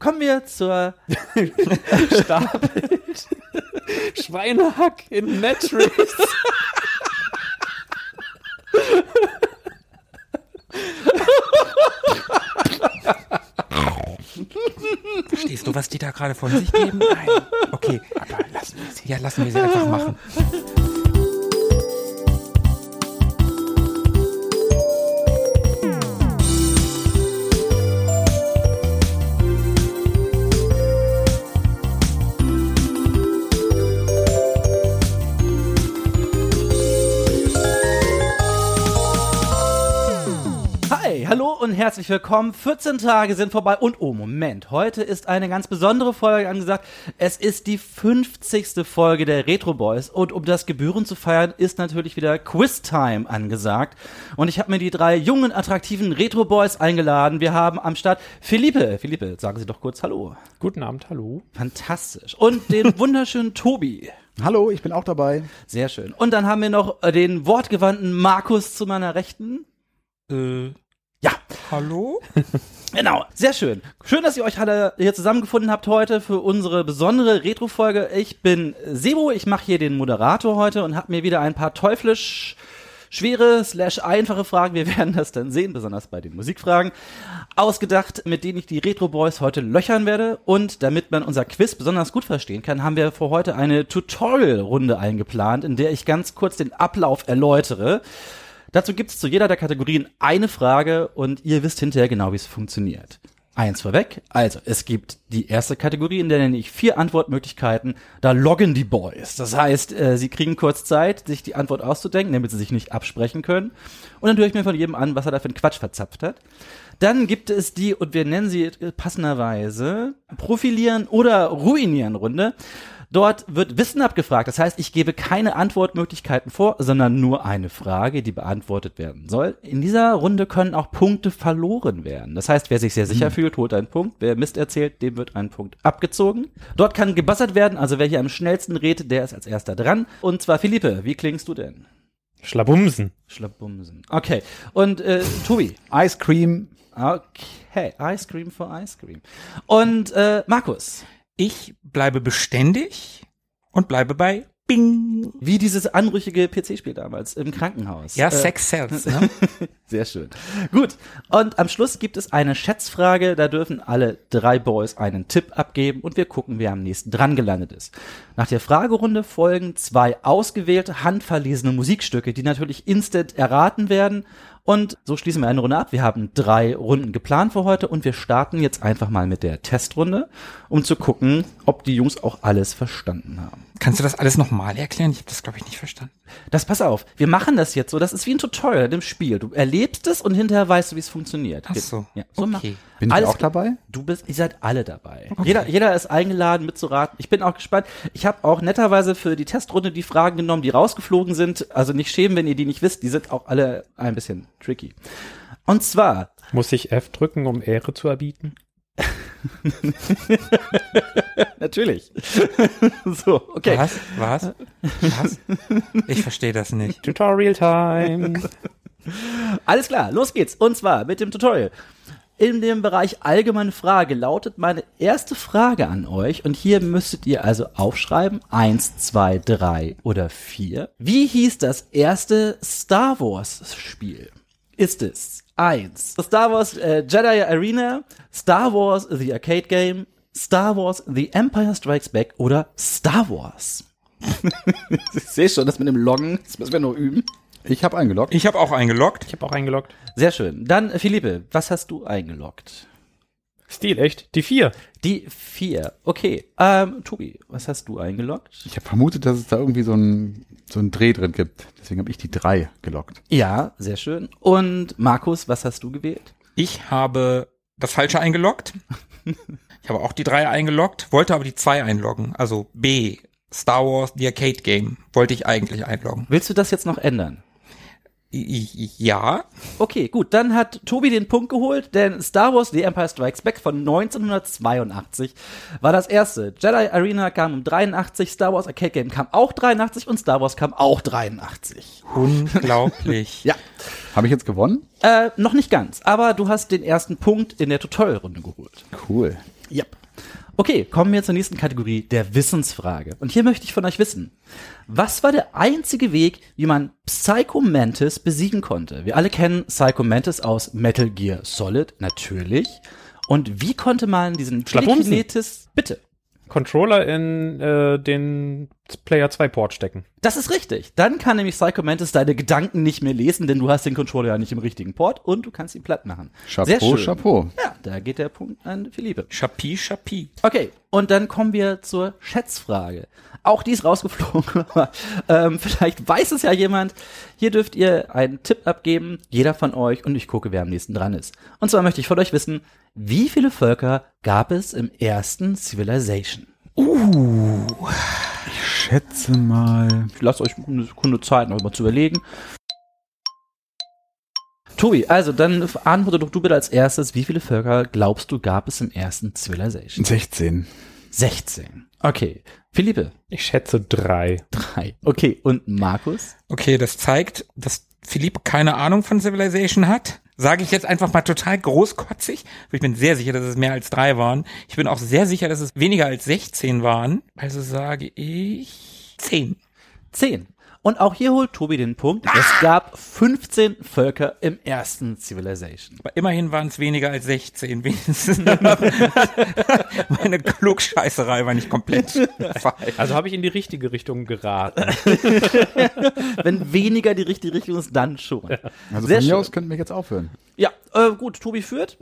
kommen wir zur Stapelt. Schweinehack in Matrix. Verstehst du, was die da gerade von sich geben? Nein. Okay, aber lassen wir sie. Ja, lassen wir sie einfach machen. herzlich willkommen. 14 Tage sind vorbei und oh Moment, heute ist eine ganz besondere Folge angesagt. Es ist die 50. Folge der Retro Boys und um das Gebühren zu feiern, ist natürlich wieder Quiz Time angesagt. Und ich habe mir die drei jungen, attraktiven Retro Boys eingeladen. Wir haben am Start Philippe. Philippe, sagen Sie doch kurz Hallo. Guten Abend, hallo. Fantastisch. Und den wunderschönen Tobi. Hallo, ich bin auch dabei. Sehr schön. Und dann haben wir noch den wortgewandten Markus zu meiner Rechten. Äh, Ja, hallo? Genau, sehr schön. Schön, dass ihr euch alle hier zusammengefunden habt heute für unsere besondere Retro-Folge. Ich bin Sebo, ich mache hier den Moderator heute und habe mir wieder ein paar teuflisch schwere slash einfache Fragen, wir werden das dann sehen, besonders bei den Musikfragen, ausgedacht, mit denen ich die Retro Boys heute löchern werde. Und damit man unser Quiz besonders gut verstehen kann, haben wir für heute eine Tutorial-Runde eingeplant, in der ich ganz kurz den Ablauf erläutere. Dazu gibt es zu jeder der Kategorien eine Frage und ihr wisst hinterher genau, wie es funktioniert. Eins vorweg, also es gibt die erste Kategorie, in der nenne ich vier Antwortmöglichkeiten. Da loggen die Boys. Das heißt, äh, sie kriegen kurz Zeit, sich die Antwort auszudenken, damit sie sich nicht absprechen können. Und dann höre ich mir von jedem an, was er da für einen Quatsch verzapft hat. Dann gibt es die, und wir nennen sie passenderweise, Profilieren oder Ruinieren Runde. Dort wird Wissen abgefragt. Das heißt, ich gebe keine Antwortmöglichkeiten vor, sondern nur eine Frage, die beantwortet werden soll. In dieser Runde können auch Punkte verloren werden. Das heißt, wer sich sehr sicher fühlt, holt einen Punkt. Wer Mist erzählt, dem wird ein Punkt abgezogen. Dort kann gebassert werden. Also wer hier am schnellsten redet, der ist als erster dran. Und zwar Philippe, wie klingst du denn? Schlabumsen. Schlabumsen. Okay. Und äh, Tobi. Ice Cream. Okay. Ice Cream for Ice Cream. Und äh, Markus. Ich bleibe beständig und bleibe bei Bing. Wie dieses anrüchige PC-Spiel damals im Krankenhaus. Ja, Äh, Sex sells, ne? Sehr schön. Gut. Und am Schluss gibt es eine Schätzfrage. Da dürfen alle drei Boys einen Tipp abgeben und wir gucken, wer am nächsten dran gelandet ist. Nach der Fragerunde folgen zwei ausgewählte, handverlesene Musikstücke, die natürlich instant erraten werden. Und so schließen wir eine Runde ab. Wir haben drei Runden geplant für heute und wir starten jetzt einfach mal mit der Testrunde, um zu gucken, ob die Jungs auch alles verstanden haben. Kannst du das alles nochmal erklären? Ich habe das, glaube ich, nicht verstanden. Das pass auf, wir machen das jetzt so, das ist wie ein Tutorial in dem Spiel. Du erlebst es und hinterher weißt du, wie es funktioniert. Ach so, Ja, so okay. machen- Bin ich Alles auch klar. dabei? Du bist, ihr seid alle dabei. Jeder, jeder ist eingeladen mitzuraten. Ich bin auch gespannt. Ich habe auch netterweise für die Testrunde die Fragen genommen, die rausgeflogen sind. Also nicht schämen, wenn ihr die nicht wisst. Die sind auch alle ein bisschen tricky. Und zwar, Muss ich F drücken, um Ehre zu erbieten? natürlich. so, okay. Was? Was? Was? Ich verstehe das nicht. Tutorial Time. Alles klar, los geht's. Und zwar mit dem Tutorial. In dem Bereich allgemeine Frage lautet meine erste Frage an euch und hier müsstet ihr also aufschreiben, eins, zwei, drei oder vier. Wie hieß das erste Star Wars Spiel? Ist es eins Star Wars äh, Jedi Arena, Star Wars The Arcade Game, Star Wars The Empire Strikes Back oder Star Wars? ich sehe schon, das mit dem Loggen, das müssen wir nur üben. Ich habe eingeloggt. Ich habe auch eingeloggt. Ich habe auch eingeloggt. Sehr schön. Dann, Philippe, was hast du eingeloggt? Stil, echt? Die vier. Die vier. Okay. Ähm, Tobi, was hast du eingeloggt? Ich habe vermutet, dass es da irgendwie so ein so ein Dreh drin gibt. Deswegen habe ich die drei geloggt. Ja, sehr schön. Und Markus, was hast du gewählt? Ich habe das Falsche eingeloggt. Ich habe auch die drei eingeloggt, wollte aber die zwei einloggen. Also B, Star Wars, The Arcade Game, wollte ich eigentlich einloggen. Willst du das jetzt noch ändern? Ja, Okay, gut, dann hat Tobi den Punkt geholt, denn Star Wars The Empire Strikes Back von 1982 war das erste. Jedi Arena kam um 83, Star Wars Arcade Game kam auch 83 und Star Wars kam auch 83. unglaublich. Ja. Habe ich jetzt gewonnen? Äh, noch nicht ganz, aber du hast den ersten Punkt in der Tutorial-Runde geholt. Cool. Yep. Okay, kommen wir zur nächsten Kategorie, der Wissensfrage. Und hier möchte ich von euch wissen, was war der einzige Weg, wie man Psycho Mantis besiegen konnte? Wir alle kennen Psycho Mantis aus Metal Gear Solid, natürlich. Und wie konnte man diesen. Telekinetis, bitte, Controller in äh, den Player 2 Port stecken. Das ist richtig. Dann kann nämlich Psycho Mantis deine Gedanken nicht mehr lesen, denn du hast den Controller ja nicht im richtigen Port und du kannst ihn platt machen. Sehr Chapeau, schön. Chapeau. Ja, da geht der Punkt an Philippe. Chapi, Chapi. Okay, und dann kommen wir zur Schätzfrage. Auch die ist rausgeflogen, aber ähm, vielleicht weiß es ja jemand. Hier dürft ihr einen Tipp abgeben, jeder von euch, und ich gucke, wer am nächsten dran ist. Und zwar möchte ich von euch wissen, wie viele Völker gab es im ersten Civilization? Ich schätze mal. Ich lasse euch eine Sekunde Zeit, noch mal zu überlegen. Tobi, also dann antworte doch du bitte als erstes, wie viele Völker glaubst du gab es im ersten Civilization? 16. 16. Okay. Philippe, Ich schätze drei. drei. Okay, und Markus? Okay, das zeigt, dass Philipp keine Ahnung von Civilization hat. Sage ich jetzt einfach mal total großkotzig. Ich bin sehr sicher, dass es mehr als drei waren. Ich bin auch sehr sicher, dass es weniger als 16 waren. Also sage ich 10. 10. Und auch hier holt Tobi den Punkt. Es gab 15 Völker im ersten Civilization. Aber immerhin waren es weniger als 16. Wenigstens meine Klugscheißerei war nicht komplett falsch. Also habe ich in die richtige Richtung geraten. Wenn weniger die richtige Richtung ist, dann schon. Also Sehr von mir schön. aus könnten wir jetzt aufhören. Ja, äh, gut, Tobi führt.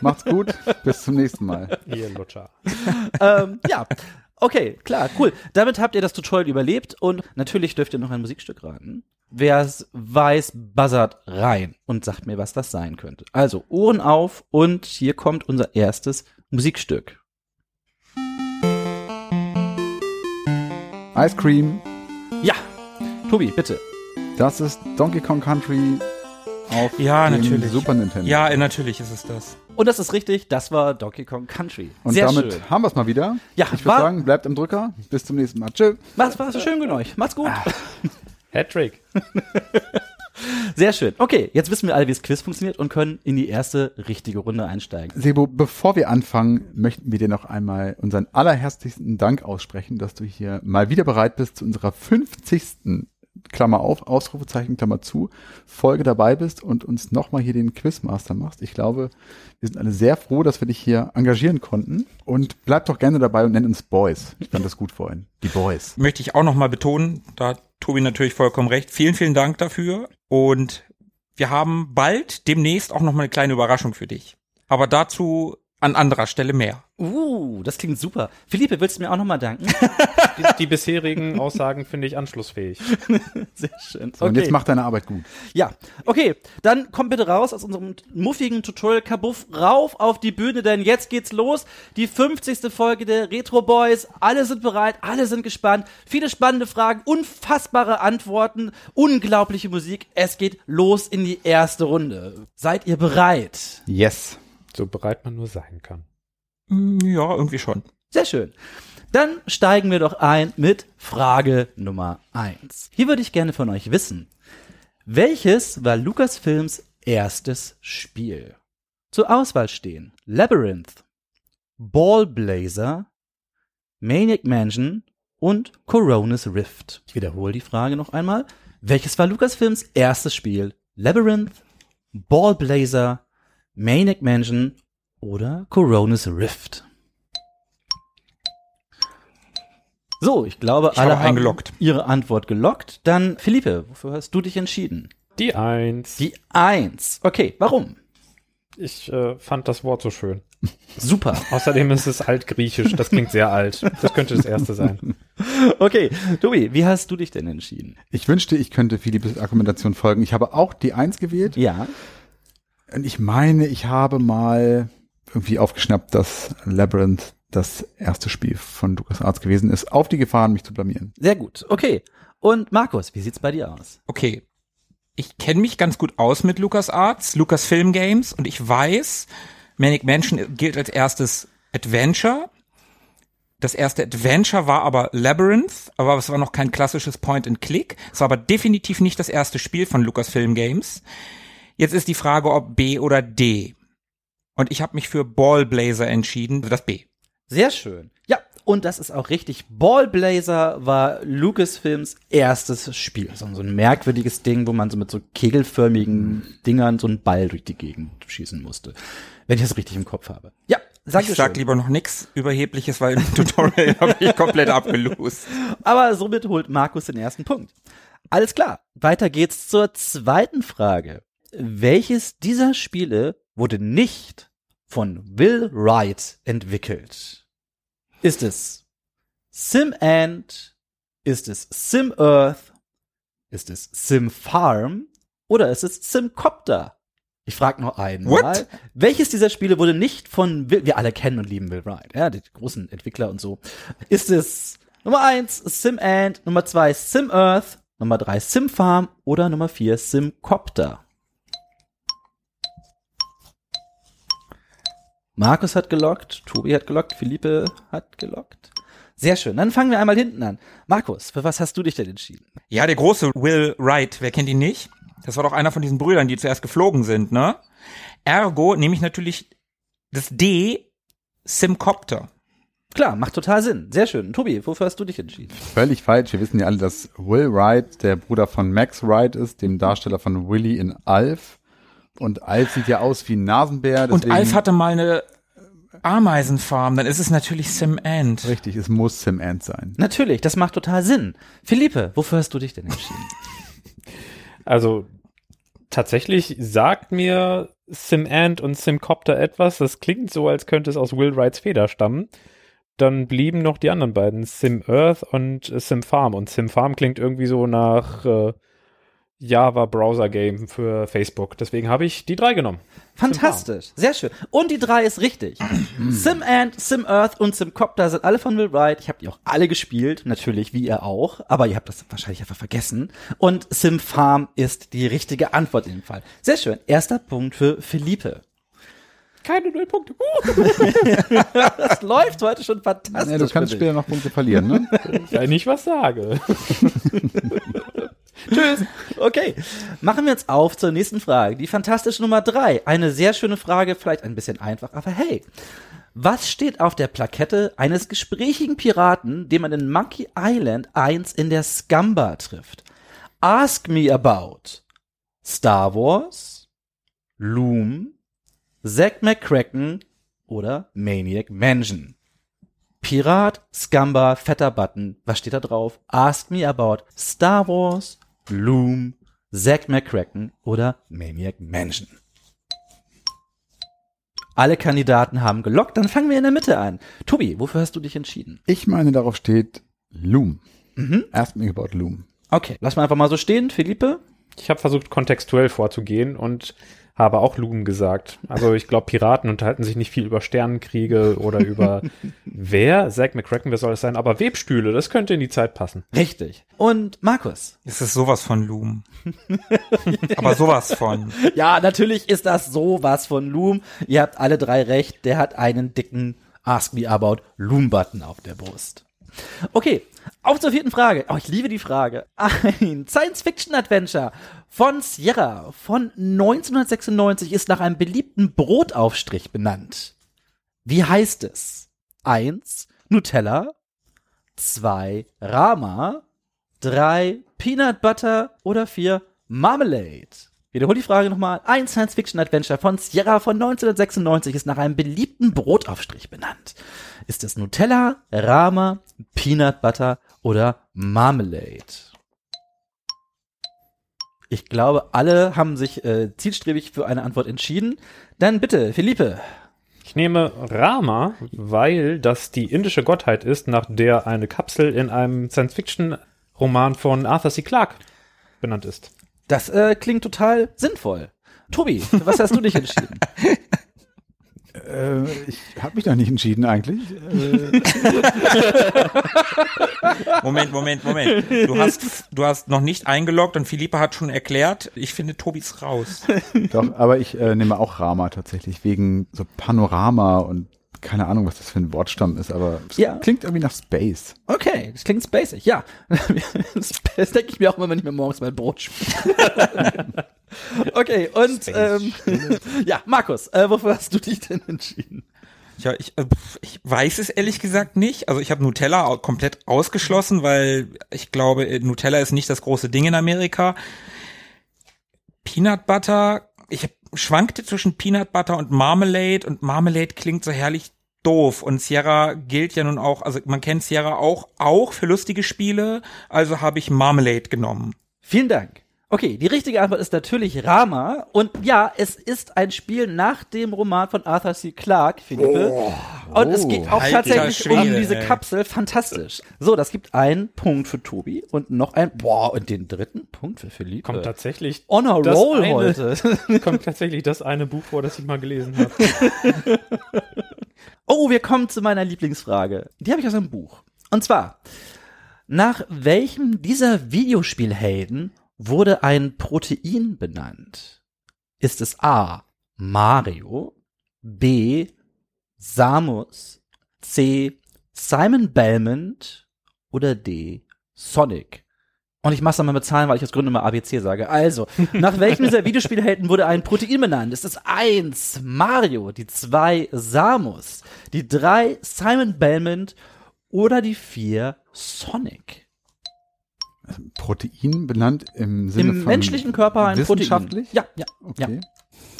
Macht's gut. Bis zum nächsten Mal. Ihr Lutscher. ähm, ja. Okay, klar, cool. Damit habt ihr das Tutorial überlebt und natürlich dürft ihr noch ein Musikstück raten. Wer es weiß, buzzert rein und sagt mir, was das sein könnte. Also Ohren auf und hier kommt unser erstes Musikstück. Ice Cream. Ja, Tobi, bitte. Das ist Donkey Kong Country auf Ja, dem natürlich. Super Nintendo. Ja, natürlich ist es das. Und das ist richtig, das war Donkey Kong Country. Und Sehr damit schön. haben wir es mal wieder. Ja, ich würde sagen, bleibt im Drücker. Bis zum nächsten Mal. Tschö. Macht's, macht's schön mit euch. Macht's gut. Hattrick. Sehr schön. Okay, jetzt wissen wir alle, wie das Quiz funktioniert und können in die erste richtige Runde einsteigen. Sebo, bevor wir anfangen, möchten wir dir noch einmal unseren allerherzlichsten Dank aussprechen, dass du hier mal wieder bereit bist, zu unserer 50. Klammer auf, Ausrufezeichen, Klammer zu, Folge dabei bist und uns nochmal hier den Quizmaster machst. Ich glaube, wir sind alle sehr froh, dass wir dich hier engagieren konnten. Und bleib doch gerne dabei und nenn uns Boys. Ich fand das gut vorhin. Die Boys. Möchte ich auch nochmal betonen, da hat Tobi natürlich vollkommen recht. Vielen, vielen Dank dafür. Und wir haben bald demnächst auch nochmal eine kleine Überraschung für dich. Aber dazu an anderer Stelle mehr. Uh, das klingt super. Philippe, willst du mir auch nochmal danken? Die, die bisherigen Aussagen finde ich anschlussfähig. Sehr schön. So, und jetzt mach deine Arbeit gut. Ja, okay, dann kommt bitte raus aus unserem muffigen Tutorial-Kabuff, rauf auf die Bühne, denn jetzt geht's los. Die 50. Folge der Retro Boys. Alle sind bereit, alle sind gespannt. Viele spannende Fragen, unfassbare Antworten, unglaubliche Musik. Es geht los in die erste Runde. Seid ihr bereit? Yes. So bereit man nur sein kann. Mm, Ja, irgendwie schon. Sehr schön. Dann steigen wir doch ein mit Frage Nummer eins. Hier würde ich gerne von euch wissen, welches war Lucasfilms erstes Spiel? Zur Auswahl stehen Labyrinth, Ballblazer, Maniac Mansion und Coronas Rift. Ich wiederhole die Frage noch einmal. Welches war Lucasfilms erstes Spiel? Labyrinth, Ballblazer, Maniac Mansion oder Coronas Rift? So, ich glaube, Ich alle habe haben eingeloggt. ihre Antwort gelockt. Dann, Philippe, wofür hast du dich entschieden? Die Eins. Die Eins. Okay, warum? Ich äh, fand das Wort so schön. Super. Außerdem ist es altgriechisch. Das klingt sehr alt. Das könnte das erste sein. Okay, Tobi, wie hast du dich denn entschieden? Ich wünschte, ich könnte Philippes Argumentation folgen. Ich habe auch die Eins gewählt. Ja. Und ich meine, ich habe mal irgendwie aufgeschnappt, dass Labyrinth das erste Spiel von LucasArts gewesen ist, auf die Gefahren, mich zu blamieren. Sehr gut. Okay. Und Markus, wie sieht's bei dir aus? Okay. Ich kenne mich ganz gut aus mit LucasArts, Lucasfilm Games und ich weiß, Manic Mansion gilt als erstes Adventure. Das erste Adventure war aber Labyrinth, aber es war noch kein klassisches Point-and-Click. Es war aber definitiv nicht das erste Spiel von Lucasfilm Games. Jetzt ist die Frage, ob B oder D. Und ich habe mich für Ballblazer entschieden, das B. Sehr schön. Ja, und das ist auch richtig. Ballblazer war Lucasfilms erstes Spiel. So ein merkwürdiges Ding, wo man so mit so kegelförmigen Dingern so einen Ball durch die Gegend schießen musste. Wenn ich das richtig im Kopf habe. Ja, sag Ich sag lieber noch nix Überhebliches, weil im Tutorial habe ich komplett abgelost. Aber somit holt Markus den ersten Punkt. Alles klar. Weiter geht's zur zweiten Frage. Welches dieser Spiele wurde nicht von Will Wright entwickelt? Ist es Sim Ant? Ist es Sim Earth? Ist es Sim Farm? Oder ist es Simcopter? Ich frage noch einmal. What? Welches dieser Spiele wurde nicht von Will, wir alle kennen und lieben Will Wright, ja, die großen Entwickler und so. Ist es Nummer eins Sim Ant, Nummer zwei Sim Earth, Nummer drei Sim Farm oder Nummer vier Simcopter? Markus hat gelockt, Tobi hat gelockt, Philippe hat gelockt. Sehr schön. Dann fangen wir einmal hinten an. Markus, für was hast du dich denn entschieden? Ja, der große Will Wright, wer kennt ihn nicht? Das war doch einer von diesen Brüdern, die zuerst geflogen sind, ne? Ergo nehme ich natürlich das D, Simcopter. Klar, macht total Sinn. Sehr schön. Tobi, wofür hast du dich entschieden? Völlig falsch. Wir wissen ja alle, dass Will Wright der Bruder von Max Wright ist, dem Darsteller von Willy in Alf. Und Alf sieht ja aus wie ein Nasenbär. Und Alf hatte mal eine Ameisenfarm, dann ist es natürlich Sim Ant. Richtig, es muss Sim Ant sein. Natürlich, das macht total Sinn. Philippe, wofür hast du dich denn entschieden? Also tatsächlich sagt mir SimAnt und SimCopter etwas. Das klingt so, als könnte es aus Will Wrights Feder stammen. Dann blieben noch die anderen beiden, Sim Earth und äh, Sim Farm. Und Sim Farm klingt irgendwie so nach äh, Java Browser Game für Facebook. Deswegen habe ich die drei genommen. Fantastisch, sehr schön. Und die drei ist richtig. Sim Ant, Sim Earth und Simcopter sind alle von Will Wright. Ich habe die auch alle gespielt, natürlich wie ihr auch, aber ihr habt das wahrscheinlich einfach vergessen. Und Sim Farm ist die richtige Antwort in dem Fall. Sehr schön. Erster Punkt für Philippe. Keine null Punkte. Das läuft heute schon fantastisch. Ja, du kannst später noch Punkte verlieren, ne? Wenn ich was sage. Tschüss. Okay. Machen wir jetzt auf zur nächsten Frage. Die fantastische Nummer drei. Eine sehr schöne Frage, vielleicht ein bisschen einfach, aber hey. Was steht auf der Plakette eines gesprächigen Piraten, den man in Monkey Island 1 in der Scamba trifft? Ask me about Star Wars, Loom, Zack McCracken oder Maniac Mansion. Pirat, Scamba, fetter Button. Was steht da drauf? Ask me about Star Wars, Loom, Zack McCracken oder Maniac Mansion. Alle Kandidaten haben gelockt, dann fangen wir in der Mitte an. Tobi, wofür hast du dich entschieden? Ich meine, darauf steht Loom. Mhm. Ask me about Loom. Okay, lass mal einfach mal so stehen. Philippe? Ich habe versucht, kontextuell vorzugehen und habe auch Loom gesagt. Also ich glaube, Piraten unterhalten sich nicht viel über Sternenkriege oder über wer? Zack McCracken, wer soll es sein? Aber Webstühle, das könnte in die Zeit passen. Richtig. Und Markus? Es ist sowas von Loom. Aber sowas von. Ja, natürlich ist das sowas von Loom. Ihr habt alle drei recht. Der hat einen dicken Ask Me About Loom-Button auf der Brust. Okay, auf zur vierten Frage. Oh, ich liebe die Frage. Ein Science-Fiction-Adventure von Sierra von 1996 ist nach einem beliebten Brotaufstrich benannt. Wie heißt es? Eins Nutella, zwei Rama, drei Peanut Butter oder vier Marmalade. Wiederhol die Frage nochmal. Ein Science-Fiction-Adventure von Sierra von 1996 ist nach einem beliebten Brotaufstrich benannt. Ist es Nutella, Rama, Peanut Butter oder Marmalade? Ich glaube, alle haben sich äh, zielstrebig für eine Antwort entschieden. Dann bitte, Philippe. Ich nehme Rama, weil das die indische Gottheit ist, nach der eine Kapsel in einem Science-Fiction-Roman von Arthur C. Clarke benannt ist. Das äh, klingt total sinnvoll. Tobi, für was hast du dich entschieden? Äh, ich habe mich noch nicht entschieden eigentlich. Äh, Moment, Moment, Moment. Du hast, du hast noch nicht eingeloggt und Philippe hat schon erklärt, ich finde Tobis raus. doch, aber ich äh, nehme auch Rama tatsächlich, wegen so Panorama und keine Ahnung, was das für ein Wortstamm ist, aber es Ja. klingt irgendwie nach Space. Okay, das klingt spacig, ja. Das denke ich mir auch immer, wenn ich mir morgens mein Brot schmiere. okay, und ähm, ja, Markus, äh, wofür hast du dich denn entschieden? Ja, ich, äh, ich weiß es ehrlich gesagt nicht. Also ich habe Nutella komplett ausgeschlossen, weil ich glaube, äh, Nutella ist nicht das große Ding in Amerika. Peanut Butter, ich hab, schwankte zwischen Peanut Butter und Marmalade und Marmalade klingt so herrlich doof und Sierra gilt ja nun auch, also man kennt Sierra auch auch für lustige Spiele, also habe ich Marmalade genommen. Vielen Dank. Okay, die richtige Antwort ist natürlich Rama. Und ja, es ist ein Spiel nach dem Roman von Arthur C. Clarke, Philippe. und es geht auch tatsächlich um Schwede, diese ey. Kapsel. Fantastisch. So, das gibt einen Punkt für Tobi und noch ein, boah, und den dritten Punkt für Philippe. Kommt tatsächlich Honor das Roll eine- heute. kommt tatsächlich das eine Buch vor, das ich mal gelesen habe. Oh, wir kommen zu meiner Lieblingsfrage. Die habe ich aus einem Buch. Und zwar, nach welchem dieser Videospielhelden wurde ein Protein benannt? Ist es A. Mario, B. Samus, C. Simon Belmont oder D. Sonic? Und ich mach's dann mal mit Zahlen, weil ich aus Gründen immer ABC sage. Also, nach welchem dieser Videospielhelden wurde ein Protein benannt? Ist es eins Mario, die zwei Samus, die drei Simon Belmont oder die vier Sonic? Protein benannt im Sinne Im von menschlichen Körper ein Protein. wissenschaftlich? Ja, ja, ja. Okay.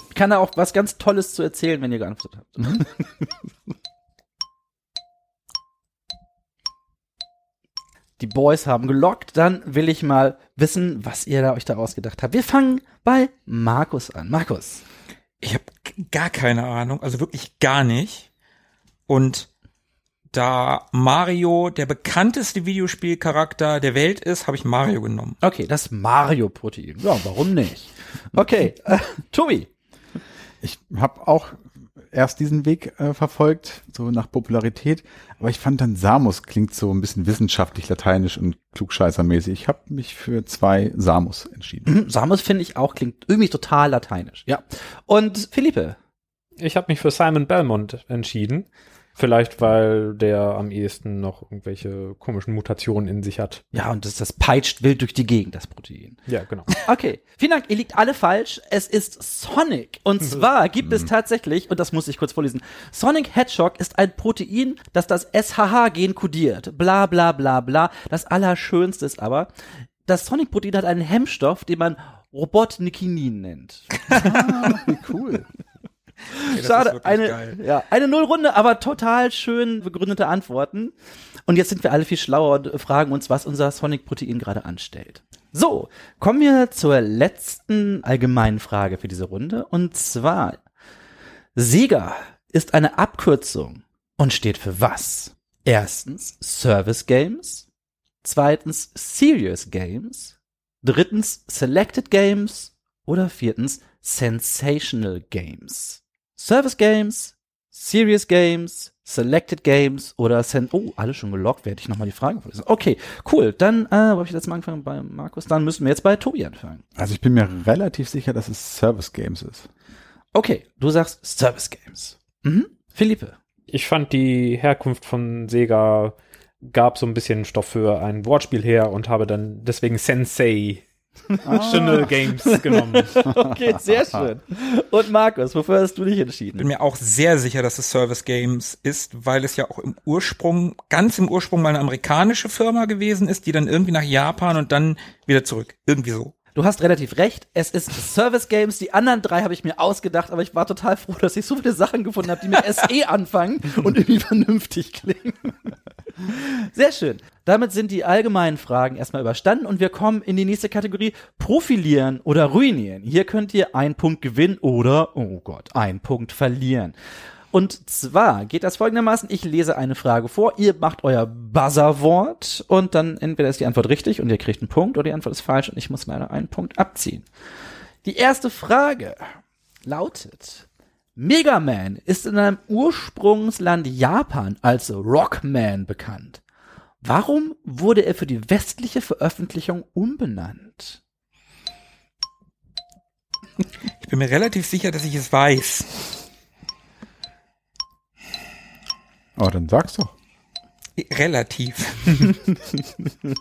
Ich kann da auch was ganz Tolles zu erzählen, wenn ihr geantwortet habt. Die Boys haben gelockt, dann will ich mal wissen, was ihr da euch da ausgedacht habt. Wir fangen bei Markus an. Markus. Ich habe gar keine Ahnung, also wirklich gar nicht. Und da Mario der bekannteste Videospielcharakter der Welt ist, habe ich Mario genommen. Okay, das Mario-Protein. Ja, warum nicht? Okay, äh, Tobi. Ich habe auch erst diesen Weg äh, verfolgt, so nach Popularität, aber ich fand dann Samus klingt so ein bisschen wissenschaftlich lateinisch und klugscheißermäßig. Ich habe mich für zwei Samus entschieden. Mhm, Samus finde ich auch, klingt irgendwie total lateinisch. Ja. Und Philippe. Ich habe mich für Simon Belmont entschieden. Vielleicht, weil der am ehesten noch irgendwelche komischen Mutationen in sich hat. Ja, und das, das peitscht wild durch die Gegend, das Protein. Ja, genau. Okay, vielen Dank. Ihr liegt alle falsch. Es ist Sonic. Und zwar gibt es tatsächlich, und das muss ich kurz vorlesen, Sonic Hedgehog ist ein Protein, das das SHH-Gen kodiert. Bla bla bla bla. Das Allerschönste ist aber, das Sonic-Protein hat einen Hemmstoff, den man Robotnikinin nennt. Wie cool. Okay, Schade, eine, geil. ja, eine Nullrunde, aber total schön begründete Antworten. Und jetzt sind wir alle viel schlauer und fragen uns, was unser Sonic-Protein gerade anstellt. So, kommen wir zur letzten allgemeinen Frage für diese Runde. Und zwar, Sega ist eine Abkürzung und steht für was? Erstens Service Games, zweitens Serious Games, drittens Selected Games oder viertens Sensational Games. Service Games, Serious Games, Selected Games oder Sen Oh, alle schon gelockt, werde ich nochmal die Fragen vorlesen. Okay, cool. Dann, äh, wo habe ich jetzt mal angefangen? Bei Markus. Dann müssen wir jetzt bei Tobi anfangen. Also ich bin mir relativ sicher, dass es Service Games ist. Okay, du sagst Service Games. Mhm. Philippe. Ich fand die Herkunft von Sega gab so ein bisschen Stoff für ein Wortspiel her und habe dann deswegen Sensei Tional Games genommen. Okay, sehr schön. Und Markus, wofür hast du dich entschieden? bin mir auch sehr sicher, dass es Service Games ist, weil es ja auch im Ursprung, ganz im Ursprung mal eine amerikanische Firma gewesen ist, die dann irgendwie nach Japan und dann wieder zurück. Irgendwie so. Du hast relativ recht. Es ist Service Games. Die anderen drei habe ich mir ausgedacht, aber ich war total froh, dass ich so viele Sachen gefunden habe, die mit SE anfangen und irgendwie vernünftig klingen. Sehr schön. Damit sind die allgemeinen Fragen erstmal überstanden und wir kommen in die nächste Kategorie Profilieren oder Ruinieren. Hier könnt ihr einen Punkt gewinnen oder, oh Gott, einen Punkt verlieren. Und zwar geht das folgendermaßen, ich lese eine Frage vor, ihr macht euer Buzzerwort und dann entweder ist die Antwort richtig und ihr kriegt einen Punkt oder die Antwort ist falsch und ich muss leider einen Punkt abziehen. Die erste Frage lautet, Mega Man ist in einem Ursprungsland Japan als Rockman bekannt. Warum wurde er für die westliche Veröffentlichung umbenannt? Ich bin mir relativ sicher, dass ich es weiß. Aber dann sag's doch. Relativ.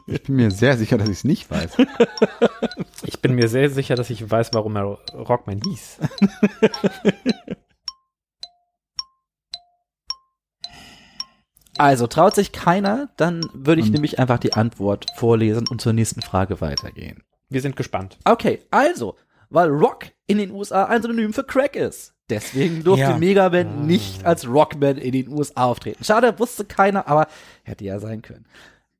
Ich bin mir sehr sicher, dass ich es nicht weiß. Ich bin mir sehr sicher, dass ich weiß, warum er Rockman hieß. Also traut sich keiner, dann würde ich Und- nämlich einfach die Antwort vorlesen und zur nächsten Frage weitergehen. Wir sind gespannt. Okay, also, weil Rock in den USA ein Synonym für Crack ist. Deswegen durfte Ja. Megaman nicht als Rockman in den USA auftreten. Schade, wusste keiner, aber hätte ja sein können.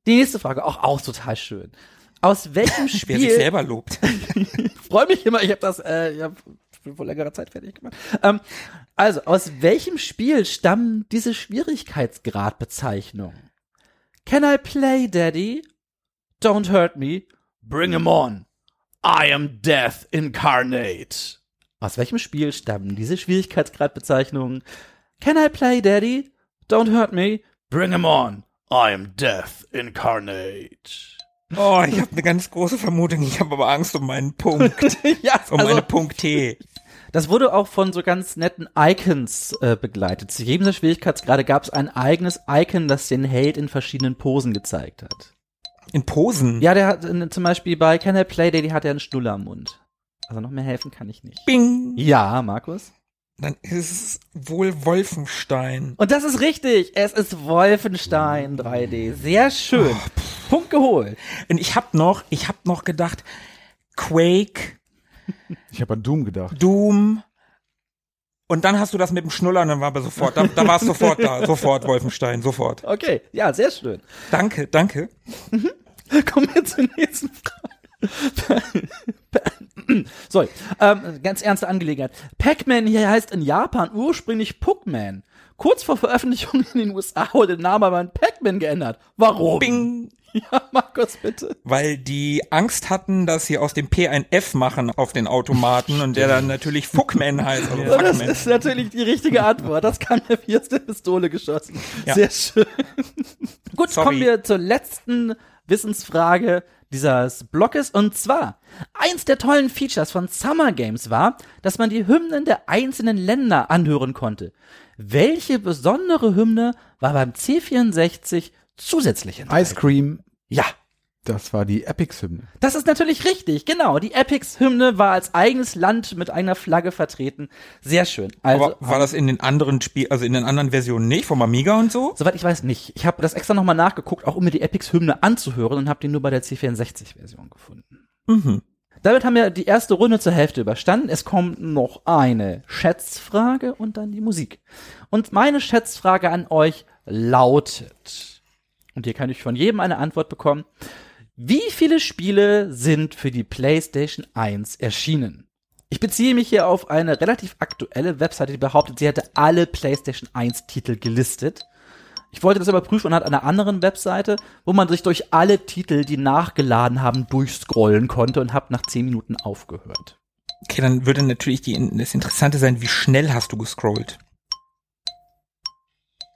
Die nächste Frage, auch, auch total schön. Aus welchem Wer sich Spiel, selber lobt. ich freue mich immer, ich habe das, äh, ich hab vor längerer Zeit fertig gemacht. Ähm, also, aus welchem Spiel stammen diese Schwierigkeitsgradbezeichnungen? Can I play, Daddy? Don't hurt me. Bring him on. I am death incarnate. Aus welchem Spiel stammen diese Schwierigkeitsgradbezeichnungen? Can I play, Daddy? Don't hurt me. Bring him on. I am death incarnate. Oh, ich habe eine ganz große Vermutung. Ich habe aber Angst um meinen Punkt. ja, Um also, meine Punkte. Das wurde auch von so ganz netten Icons äh, begleitet. Zu jedem der Schwierigkeitsgrade gab es ein eigenes Icon, das den Held in verschiedenen Posen gezeigt hat. In Posen. Ja, der hat äh, zum Beispiel bei Can I Play Daddy hat er einen Schnuller am Mund. Also noch mehr helfen kann ich nicht. Bing. Ja, Markus. Dann ist es wohl Wolfenstein. Und das ist richtig. Es ist Wolfenstein 3D. Sehr schön. Punkt geholt. Und ich hab noch, ich hab noch gedacht, Quake, Ich habe an Doom gedacht. Doom. Und dann hast du das mit dem Schnullern, dann war aber sofort, da, da war es sofort da, sofort Wolfenstein, sofort. Okay, ja, sehr schön. Danke, danke. Kommen wir zur nächsten Frage. Sorry, ähm, ganz ernste Angelegenheit. Pac-Man hier heißt in Japan ursprünglich Puckman. Kurz vor Veröffentlichung in den USA wurde der Name aber in Pac-Man geändert. Warum? Bing. Ja, Markus, bitte. Weil die Angst hatten, dass sie aus dem P ein F machen auf den Automaten und der dann natürlich Fuckman heißt. Also Und das ist natürlich die richtige Antwort. Das aus der Pistole geschossen. Ja. Sehr schön. Gut, Sorry. kommen wir zur letzten Wissensfrage dieses Blockes. Und zwar, eins der tollen Features von Summer Games war, dass man die Hymnen der einzelnen Länder anhören konnte. Welche besondere Hymne war beim C64 zusätzlich enthalten? Ice Cream, Ja, das war die Epics-Hymne. das ist natürlich richtig, genau. Die Epics-Hymne war als eigenes Land mit einer Flagge vertreten. Sehr schön. Also, Aber war das in den anderen Spiel, also in den anderen Versionen nicht, vom Amiga und so? Soweit ich weiß nicht. Ich habe das extra nochmal nachgeguckt, auch um mir die Epics-Hymne anzuhören und habe die nur bei der C64-Version gefunden. Mhm. Damit haben wir die erste Runde zur Hälfte überstanden. Es kommt noch eine Schätzfrage und dann die Musik. Und meine Schätzfrage an euch lautet, und hier kann ich von jedem eine Antwort bekommen, wie viele Spiele sind für die PlayStation 1 erschienen? Ich beziehe mich hier auf eine relativ aktuelle Webseite, die behauptet, sie hätte alle PlayStation 1 Titel gelistet. Ich wollte das überprüfen und hat einer anderen Webseite, wo man sich durch alle Titel, die nachgeladen haben, durchscrollen konnte und habe nach 10 Minuten aufgehört. Okay, dann würde natürlich die, das Interessante sein, wie schnell hast du gescrollt?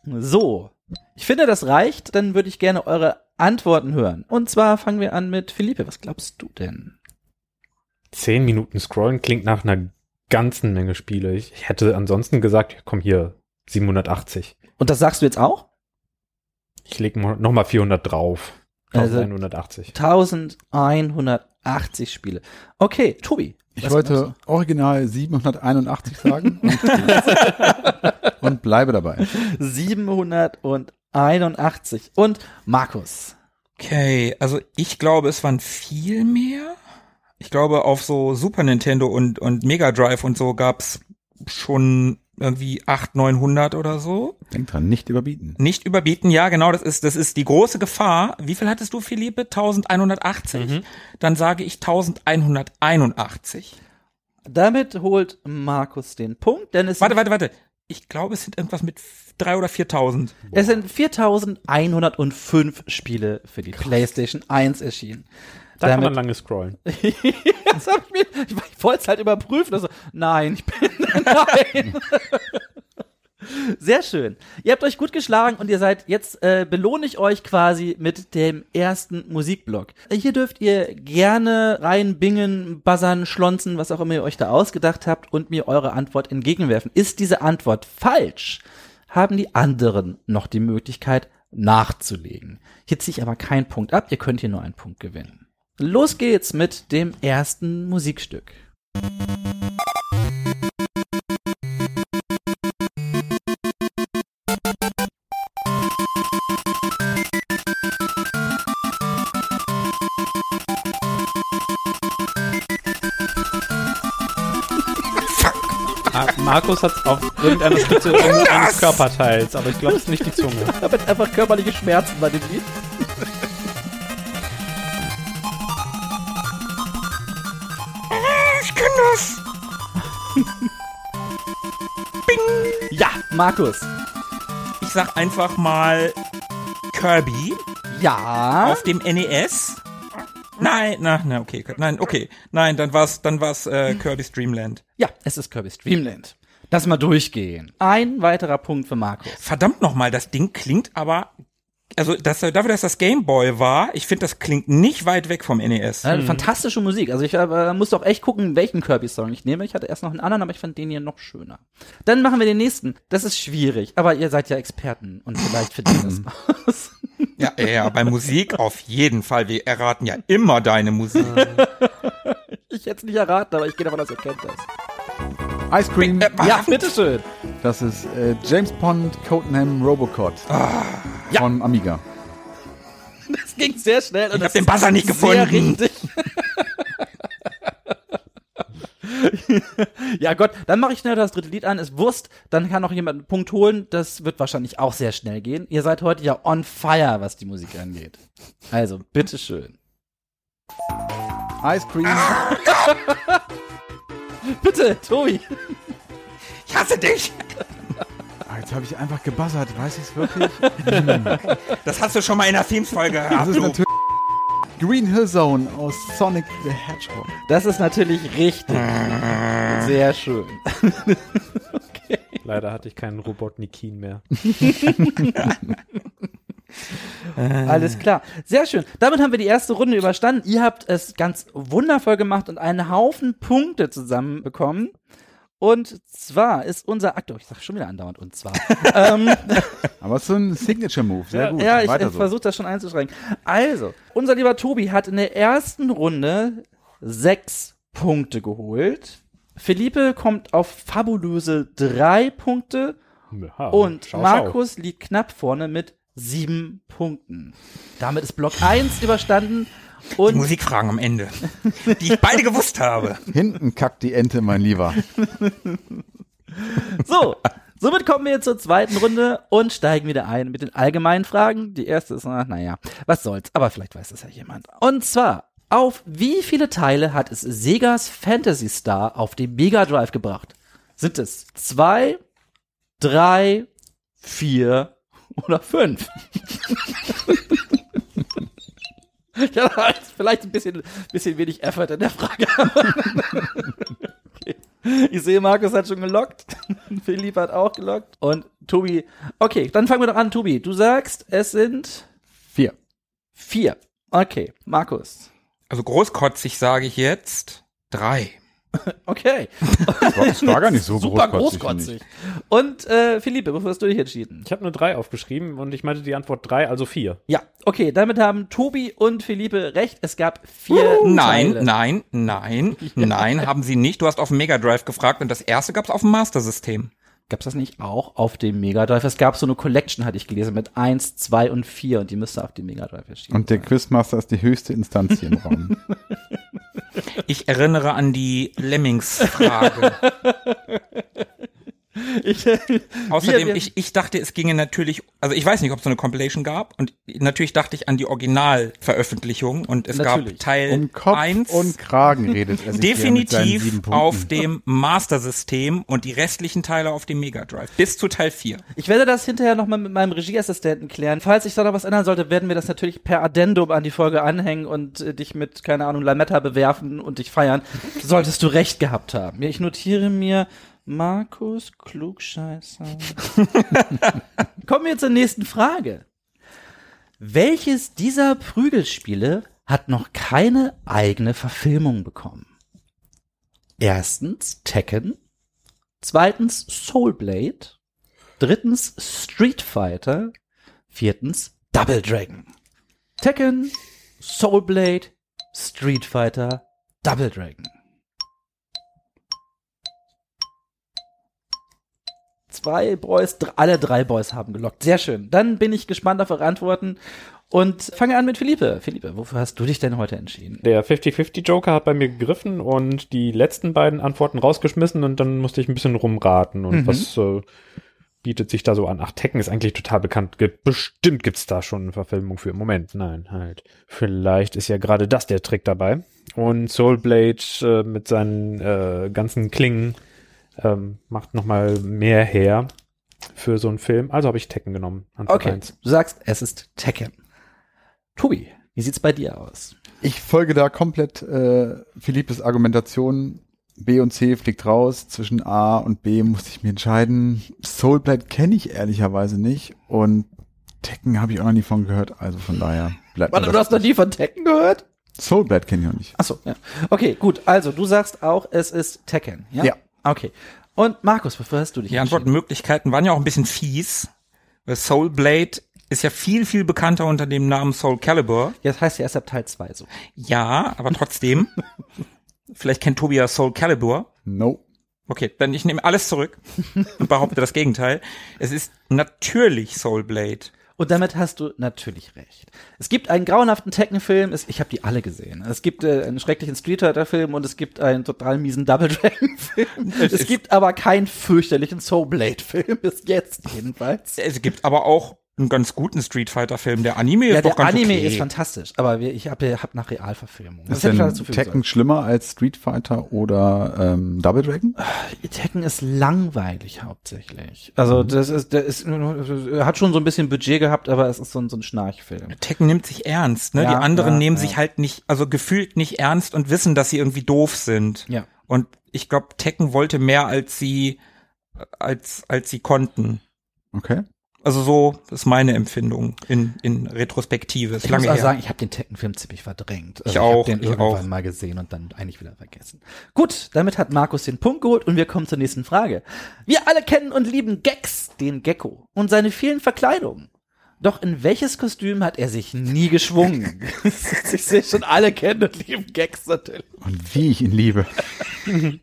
So, ich finde, das reicht. Dann würde ich gerne eure Antworten hören. Und zwar fangen wir an mit Philippe. Was glaubst du denn? Zehn Minuten scrollen klingt nach einer ganzen Menge Spiele. Ich hätte ansonsten gesagt, komm hier, 780. Und das sagst du jetzt auch? Ich lege nochmal 400 drauf. Also- 1180. 1180 Spiele. Okay, Tobi. Ich was wollte original 781 sagen und, und bleibe dabei. du? 781. Und Markus. Okay, also ich glaube, es waren viel mehr. Ich glaube, auf so Super Nintendo und, und Mega Drive und so gab's schon irgendwie 800, 900 oder so. Denk dran, nicht überbieten. Nicht überbieten, ja, genau, das ist, das ist die große Gefahr. Wie viel hattest du, Philippe? 1180. Dann sage ich 1181. Damit holt Markus den Punkt, denn es Warte, sind, warte, warte. Ich glaube, es sind irgendwas mit drei oder 4000. es sind 4105 Spiele für die PlayStation 1 erschienen. Da kann man Damit, lange scrollen. das ich mir, ich, ich wollte es halt überprüfen. Also, nein, ich bin, nein. Sehr schön. Ihr habt euch gut geschlagen und ihr seid jetzt äh, belohne ich euch quasi mit dem ersten Musikblock. Hier dürft ihr gerne reinbingen, buzzern, schlonzen, was auch immer ihr euch da ausgedacht habt und mir eure Antwort entgegenwerfen. Ist diese Antwort falsch? haben die anderen noch die Möglichkeit nachzulegen. Hier ziehe ich aber keinen Punkt ab, ihr könnt hier nur einen Punkt gewinnen. Los geht's mit dem ersten Musikstück. Ah, Markus hat auf irgendeiner Spitze irgendeines Körperteils, aber ich glaube, es ist nicht die Zunge. Ich habe jetzt einfach körperliche Schmerzen bei dem Lied. Kann das. Ja, Markus. Ich sag einfach mal Kirby Ja. auf dem NES. Nein, na, na, okay, nein, okay, nein, dann war's, dann war's äh, Kirby's Dreamland. Ja, es ist Kirby's Dreamland. Lass mal durchgehen. Ein weiterer Punkt für Markus. Verdammt nochmal, das Ding klingt aber, also das, dafür, dass das Game Boy war, ich finde, das klingt nicht weit weg vom NES. Ja, Fantastische Musik. Also ich äh, musste auch echt gucken, welchen Kirby-Song ich nehme. Ich hatte erst noch einen anderen, aber ich fand den hier noch schöner. Dann machen wir den nächsten. Das ist schwierig, aber ihr seid ja Experten und vielleicht findet ihr das aus. Ja, ja, bei Musik auf jeden Fall. Wir erraten ja immer deine Musik. Ich hätte es nicht erraten, aber ich gehe davon aus, ihr kennt das. Ice Cream, Äh, Ja, bitteschön. das ist äh, James Pond Codenham Robocop Ja. von Amiga. Das ging sehr schnell. Und Ich das hab den Buzzer nicht sehr gefunden. richtig. ja Gott, dann mache ich schnell das dritte Lied an. Ist Wurst, dann kann noch jemand einen Punkt holen. Das wird wahrscheinlich auch sehr schnell gehen. Ihr seid heute ja on fire, was die Musik angeht. Also, bitteschön. Ice Cream, Bitte, Tobi. Ich hasse dich. Ah, jetzt habe ich einfach gebuzzert, weiß ich es wirklich? Das hast du schon mal in der Themes-Folge Das gehabt. ist du. natürlich Green Hill Zone aus Sonic the Hedgehog. Das ist natürlich richtig. Sehr schön. Leider hatte ich keinen Robotnikin mehr. Alles klar. Sehr schön. Damit haben wir die erste Runde überstanden. Ihr habt es ganz wundervoll gemacht und einen Haufen Punkte zusammenbekommen. Und zwar ist unser Aktor, ich sage schon wieder andauernd und zwar. ähm, Aber es ist so ein Signature-Move, sehr gut. ja, ich äh, so. versuche das schon einzuschränken. Also, unser lieber Tobi hat in der ersten Runde sechs Punkte geholt. Felipe kommt auf fabulöse drei Punkte Ja, und schau, Markus liegt knapp vorne mit sieben Punkten. Damit ist Block 1 überstanden Die und Musikfragen am Ende, die ich beide gewusst habe. Hinten kackt die Ente, mein Lieber. so. Somit kommen wir zur zweiten Runde und steigen wieder ein mit den allgemeinen Fragen. Die erste ist, ach, naja, was soll's, aber vielleicht weiß das ja jemand. Und zwar, auf wie viele Teile hat es Segas Fantasy Star auf dem Mega Drive gebracht? Sind es zwei, drei, vier oder fünf? ja, halt, vielleicht ein bisschen, bisschen wenig Effort in der Frage. okay. Ich sehe, Markus hat schon gelockt. Philipp hat auch gelockt. Und Tobi, okay, dann fangen wir doch an. Tobi, du sagst, es sind Vier. vier. Okay, Markus. Also großkotzig sage ich jetzt drei. Okay. Das war, das war gar nicht so Super großkotzig, großkotzig. Und äh, Philippe, wofür hast du dich entschieden? Ich habe nur drei aufgeschrieben und ich meinte die Antwort drei, also vier. Ja, okay, damit haben Tobi und Philippe recht. Es gab vier Nein, Teile. nein, nein, nein, haben sie nicht. Du hast auf dem Mega Drive gefragt und das erste gab's auf dem Master System. Gab's das nicht auch auf dem Mega Drive? Es gab so eine Collection, hatte ich gelesen, mit eins, zwei und vier und die müsste auf dem Mega Drive erschienen Und der sein. Quizmaster ist die höchste Instanz hier im Raum. Ich erinnere an die Lemmings-Frage. Ich, Außerdem, wir- ich, ich dachte, es ginge natürlich, also ich weiß nicht, ob es so eine Compilation gab und natürlich dachte ich an die Originalveröffentlichung und es Natürlich. gab Teil Um Kopf 1 und Kragen redet er sich definitiv auf dem Master-System und die restlichen Teile auf dem Mega Drive. Bis zu Teil 4. Ich werde das hinterher nochmal mit meinem Regieassistenten klären. Falls sich da noch was ändern sollte, werden wir das natürlich per Addendum an die Folge anhängen und äh, dich mit, keine Ahnung, Lametta bewerfen und dich feiern. Solltest du recht gehabt haben. Ich notiere mir Markus Klugscheißer. Kommen wir zur nächsten Frage. Welches dieser Prügelspiele hat noch keine eigene Verfilmung bekommen? Erstens Tekken, zweitens Soulblade, Drittens Street Fighter. Viertens Double Dragon. Tekken, Soul Blade, Street Fighter, Double Dragon. Zwei Boys, alle drei Boys haben gelockt. Sehr schön. Dann bin ich gespannt auf eure Antworten und fange an mit Philippe. Philippe, wofür hast du dich denn heute entschieden? Der 50-50 Joker hat bei mir gegriffen und die letzten beiden Antworten rausgeschmissen und dann musste ich ein bisschen rumraten und Mhm. was äh, bietet sich da so an? Ach, Tekken ist eigentlich total bekannt. Bestimmt gibt's da schon eine Verfilmung für. Moment, nein, halt. Vielleicht ist ja gerade das der Trick dabei. Und Soulblade äh, mit seinen äh, ganzen Klingen ähm, macht noch mal mehr her für so einen Film. Also habe ich Tekken genommen. Okay, eins. du sagst, es ist Tekken. Tobi, wie sieht's bei dir aus? Ich folge da komplett äh, Philippes Argumentation. B und C fliegt raus. Zwischen A und B musste ich mir entscheiden. Soulblade kenne ich ehrlicherweise nicht. Und Tekken habe ich auch noch nie von gehört. Also von daher bleibt Warte, du hast noch nie von Tekken gehört? Soulblade kenne ich noch nicht. Achso, ja. Okay, gut. Also, du sagst auch, es ist Tekken, ja? Ja. Okay. Und Markus, wofür hast du dich Die? Antwortmöglichkeiten waren ja auch ein bisschen fies. Weil Soul Blade ist ja viel, viel bekannter unter dem Namen Soul Calibur. Ja, das heißt ja erst ab Teil 2 so. Ja, aber trotzdem. Vielleicht kennt Tobi ja Soul Calibur. No. Okay, dann ich nehme alles zurück und behaupte das Gegenteil. Es ist natürlich Soul Blade. Und damit hast du natürlich recht. Es gibt einen grauenhaften Tekken-Film, es- ich habe die alle gesehen. Es gibt äh, einen schrecklichen Street Fighter-Film und es gibt einen total miesen Double Dragon-Film. Es, ist- gibt aber keinen fürchterlichen Soul Blade-Film, bis jetzt jedenfalls. Es gibt aber auch einen ganz guten Street Fighter Film. Der Anime Ja, ist doch der ganz Anime okay. ist fantastisch, aber ich habe hab nach Realverfilmung. Ist denn dazu Tekken schlimmer als Street Fighter oder ähm, Double Dragon? Tekken ist langweilig hauptsächlich. Also das ist, der ist, er hat schon so ein bisschen Budget gehabt, aber es ist so ein, so ein Schnarchfilm. Tekken nimmt sich ernst, ne? Ja, die anderen ja, nehmen ja. sich halt nicht, also gefühlt nicht ernst und wissen, dass sie irgendwie doof sind. Ja. Und ich glaube, Tekken wollte mehr, als sie, als, als sie konnten. Okay. Also so ist meine Empfindung in, in Retrospektive. Ist Ich lange muss auch her. sagen, ich habe den Tekken-Film ziemlich verdrängt. Also Ich auch, hab den ich irgendwann auch. mal gesehen und dann eigentlich wieder vergessen. Gut, damit hat Markus den Punkt geholt und wir kommen zur nächsten Frage. Wir alle kennen und lieben Gex, den Gecko, und seine vielen Verkleidungen. Doch in welches Kostüm hat er sich nie geschwungen? ich sehe schon, alle kennen und lieben Gex natürlich. Und wie ich ihn liebe.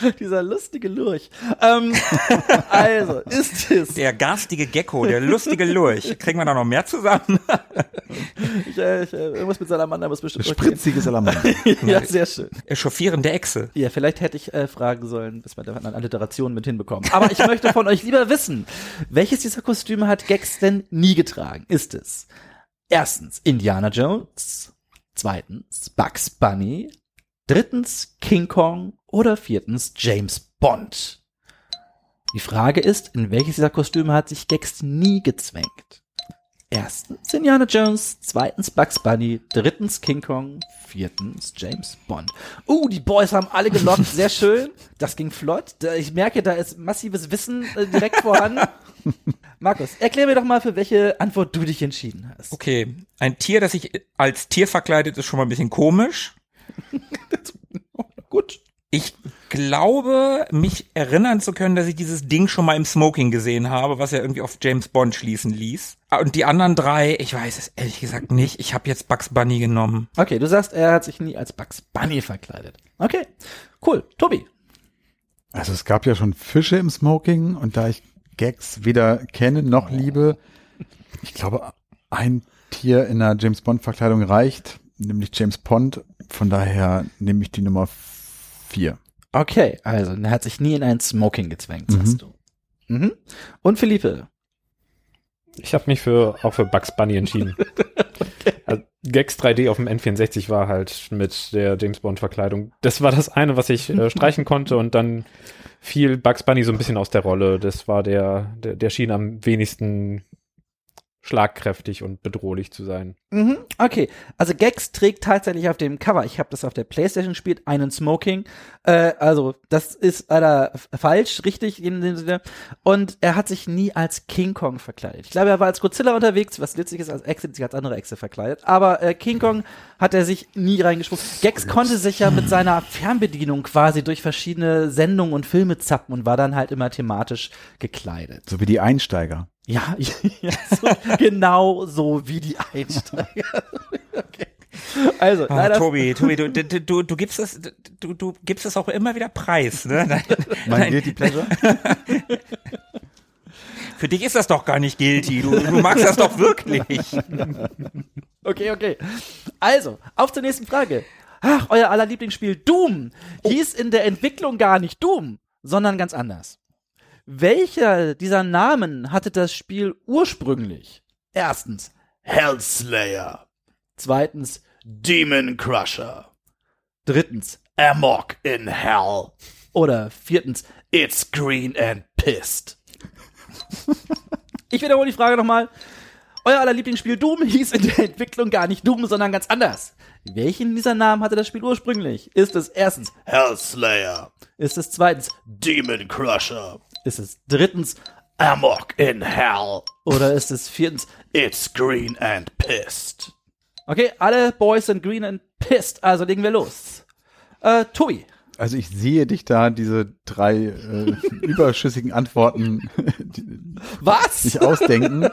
Dieser lustige Lurch. Ähm, also, ist es Der garstige Gecko, der lustige Lurch. Kriegen wir da noch mehr zusammen? ich, äh, ich, äh, irgendwas mit Salamander muss bestimmt Spritzige Salamander. Ja, sehr schön. Chauffierende Echse. Ja, vielleicht hätte ich äh, fragen sollen, bis wir da eine Alliteration mit hinbekommen. Aber ich möchte von euch lieber wissen, welches dieser Kostüme hat Gex denn nie getragen? Ist es erstens Indiana Jones, zweitens Bugs Bunny, drittens King Kong oder viertens James Bond? Die Frage ist, in welches dieser Kostüme hat sich Gex nie gezwängt? Erstens Indiana Jones, zweitens Bugs Bunny, drittens King Kong, viertens James Bond. Uh, die Boys haben alle gelockt, sehr schön. Das ging flott. Ich merke, da ist massives Wissen äh, direkt vorhanden. Markus, erklär mir doch mal, für welche Antwort du dich entschieden hast. Okay, ein Tier, das sich als Tier verkleidet, ist schon mal ein bisschen komisch. Gut. Ich glaube, mich erinnern zu können, dass ich dieses Ding schon mal im Smoking gesehen habe, was ja irgendwie auf James Bond schließen ließ. Ah, Und die anderen drei, ich weiß es ehrlich gesagt nicht. Ich habe jetzt Bugs Bunny genommen. Okay, du sagst, er hat sich nie als Bugs Bunny verkleidet. Okay, cool. Tobi. Also es gab ja schon Fische im Smoking und da ich Gags weder kenne noch liebe, ich glaube, ein Tier in einer James Bond Verkleidung reicht, nämlich James Bond. Von daher nehme ich die Nummer vier. Okay, also er hat sich nie in ein Smoking gezwängt, Mhm. sagst du. Mhm. Und Philippe. Ich habe mich für auch für Bugs Bunny entschieden. also, Gex 3D auf dem N64 war halt mit der James Bond Verkleidung. Das war das eine, was ich äh, streichen konnte und dann fiel Bugs Bunny so ein bisschen aus der Rolle. Das war der, der, der schien am wenigsten schlagkräftig und bedrohlich zu sein. Mhm, okay, also Gex trägt tatsächlich auf dem Cover, ich habe das auf der Playstation gespielt, einen Smoking. Äh, also das ist leider falsch, richtig in dem Sinne. Und er hat sich nie als King Kong verkleidet. Ich glaube, er war als Godzilla unterwegs, was letztlich ist als Echse, sich als andere Echse verkleidet. Aber äh, King Kong hat er sich nie reingesprungen. Gex konnte sich ja mit seiner Fernbedienung quasi durch verschiedene Sendungen und Filme zappen und war dann halt immer thematisch gekleidet. So wie die Einsteiger. Ja, ja so, genau so wie die Einsteiger. okay. Also, Ah, leider, Tobi, Tobi, du, du, du, du gibst es, du, du gibst es auch immer wieder preis, ne? Nein, Mein nein, Guilty Pleasure? für dich ist das doch gar nicht guilty. Du, du magst das doch wirklich. okay, okay. Also, auf zur nächsten Frage. Ach, euer aller Lieblingsspiel Doom hieß in der Entwicklung gar nicht Doom, sondern ganz anders. Welcher dieser Namen hatte das Spiel ursprünglich? Erstens Hellslayer. Zweitens Demon Crusher. Drittens Amok in Hell. Oder viertens It's Green and Pissed. Ich wiederhole die Frage nochmal. Euer aller Lieblingsspiel Doom hieß in der Entwicklung gar nicht Doom, sondern ganz anders. Welchen dieser Namen hatte das Spiel ursprünglich? Ist es erstens Hellslayer? Ist es zweitens Demon Crusher? Ist es drittens Amok in Hell? Oder ist es viertens It's Green and Pissed? Okay, alle Boys sind green and pissed, also legen wir los. Äh, Tobi. Also ich sehe dich da, diese drei äh, überschüssigen Antworten Was? sich ausdenken.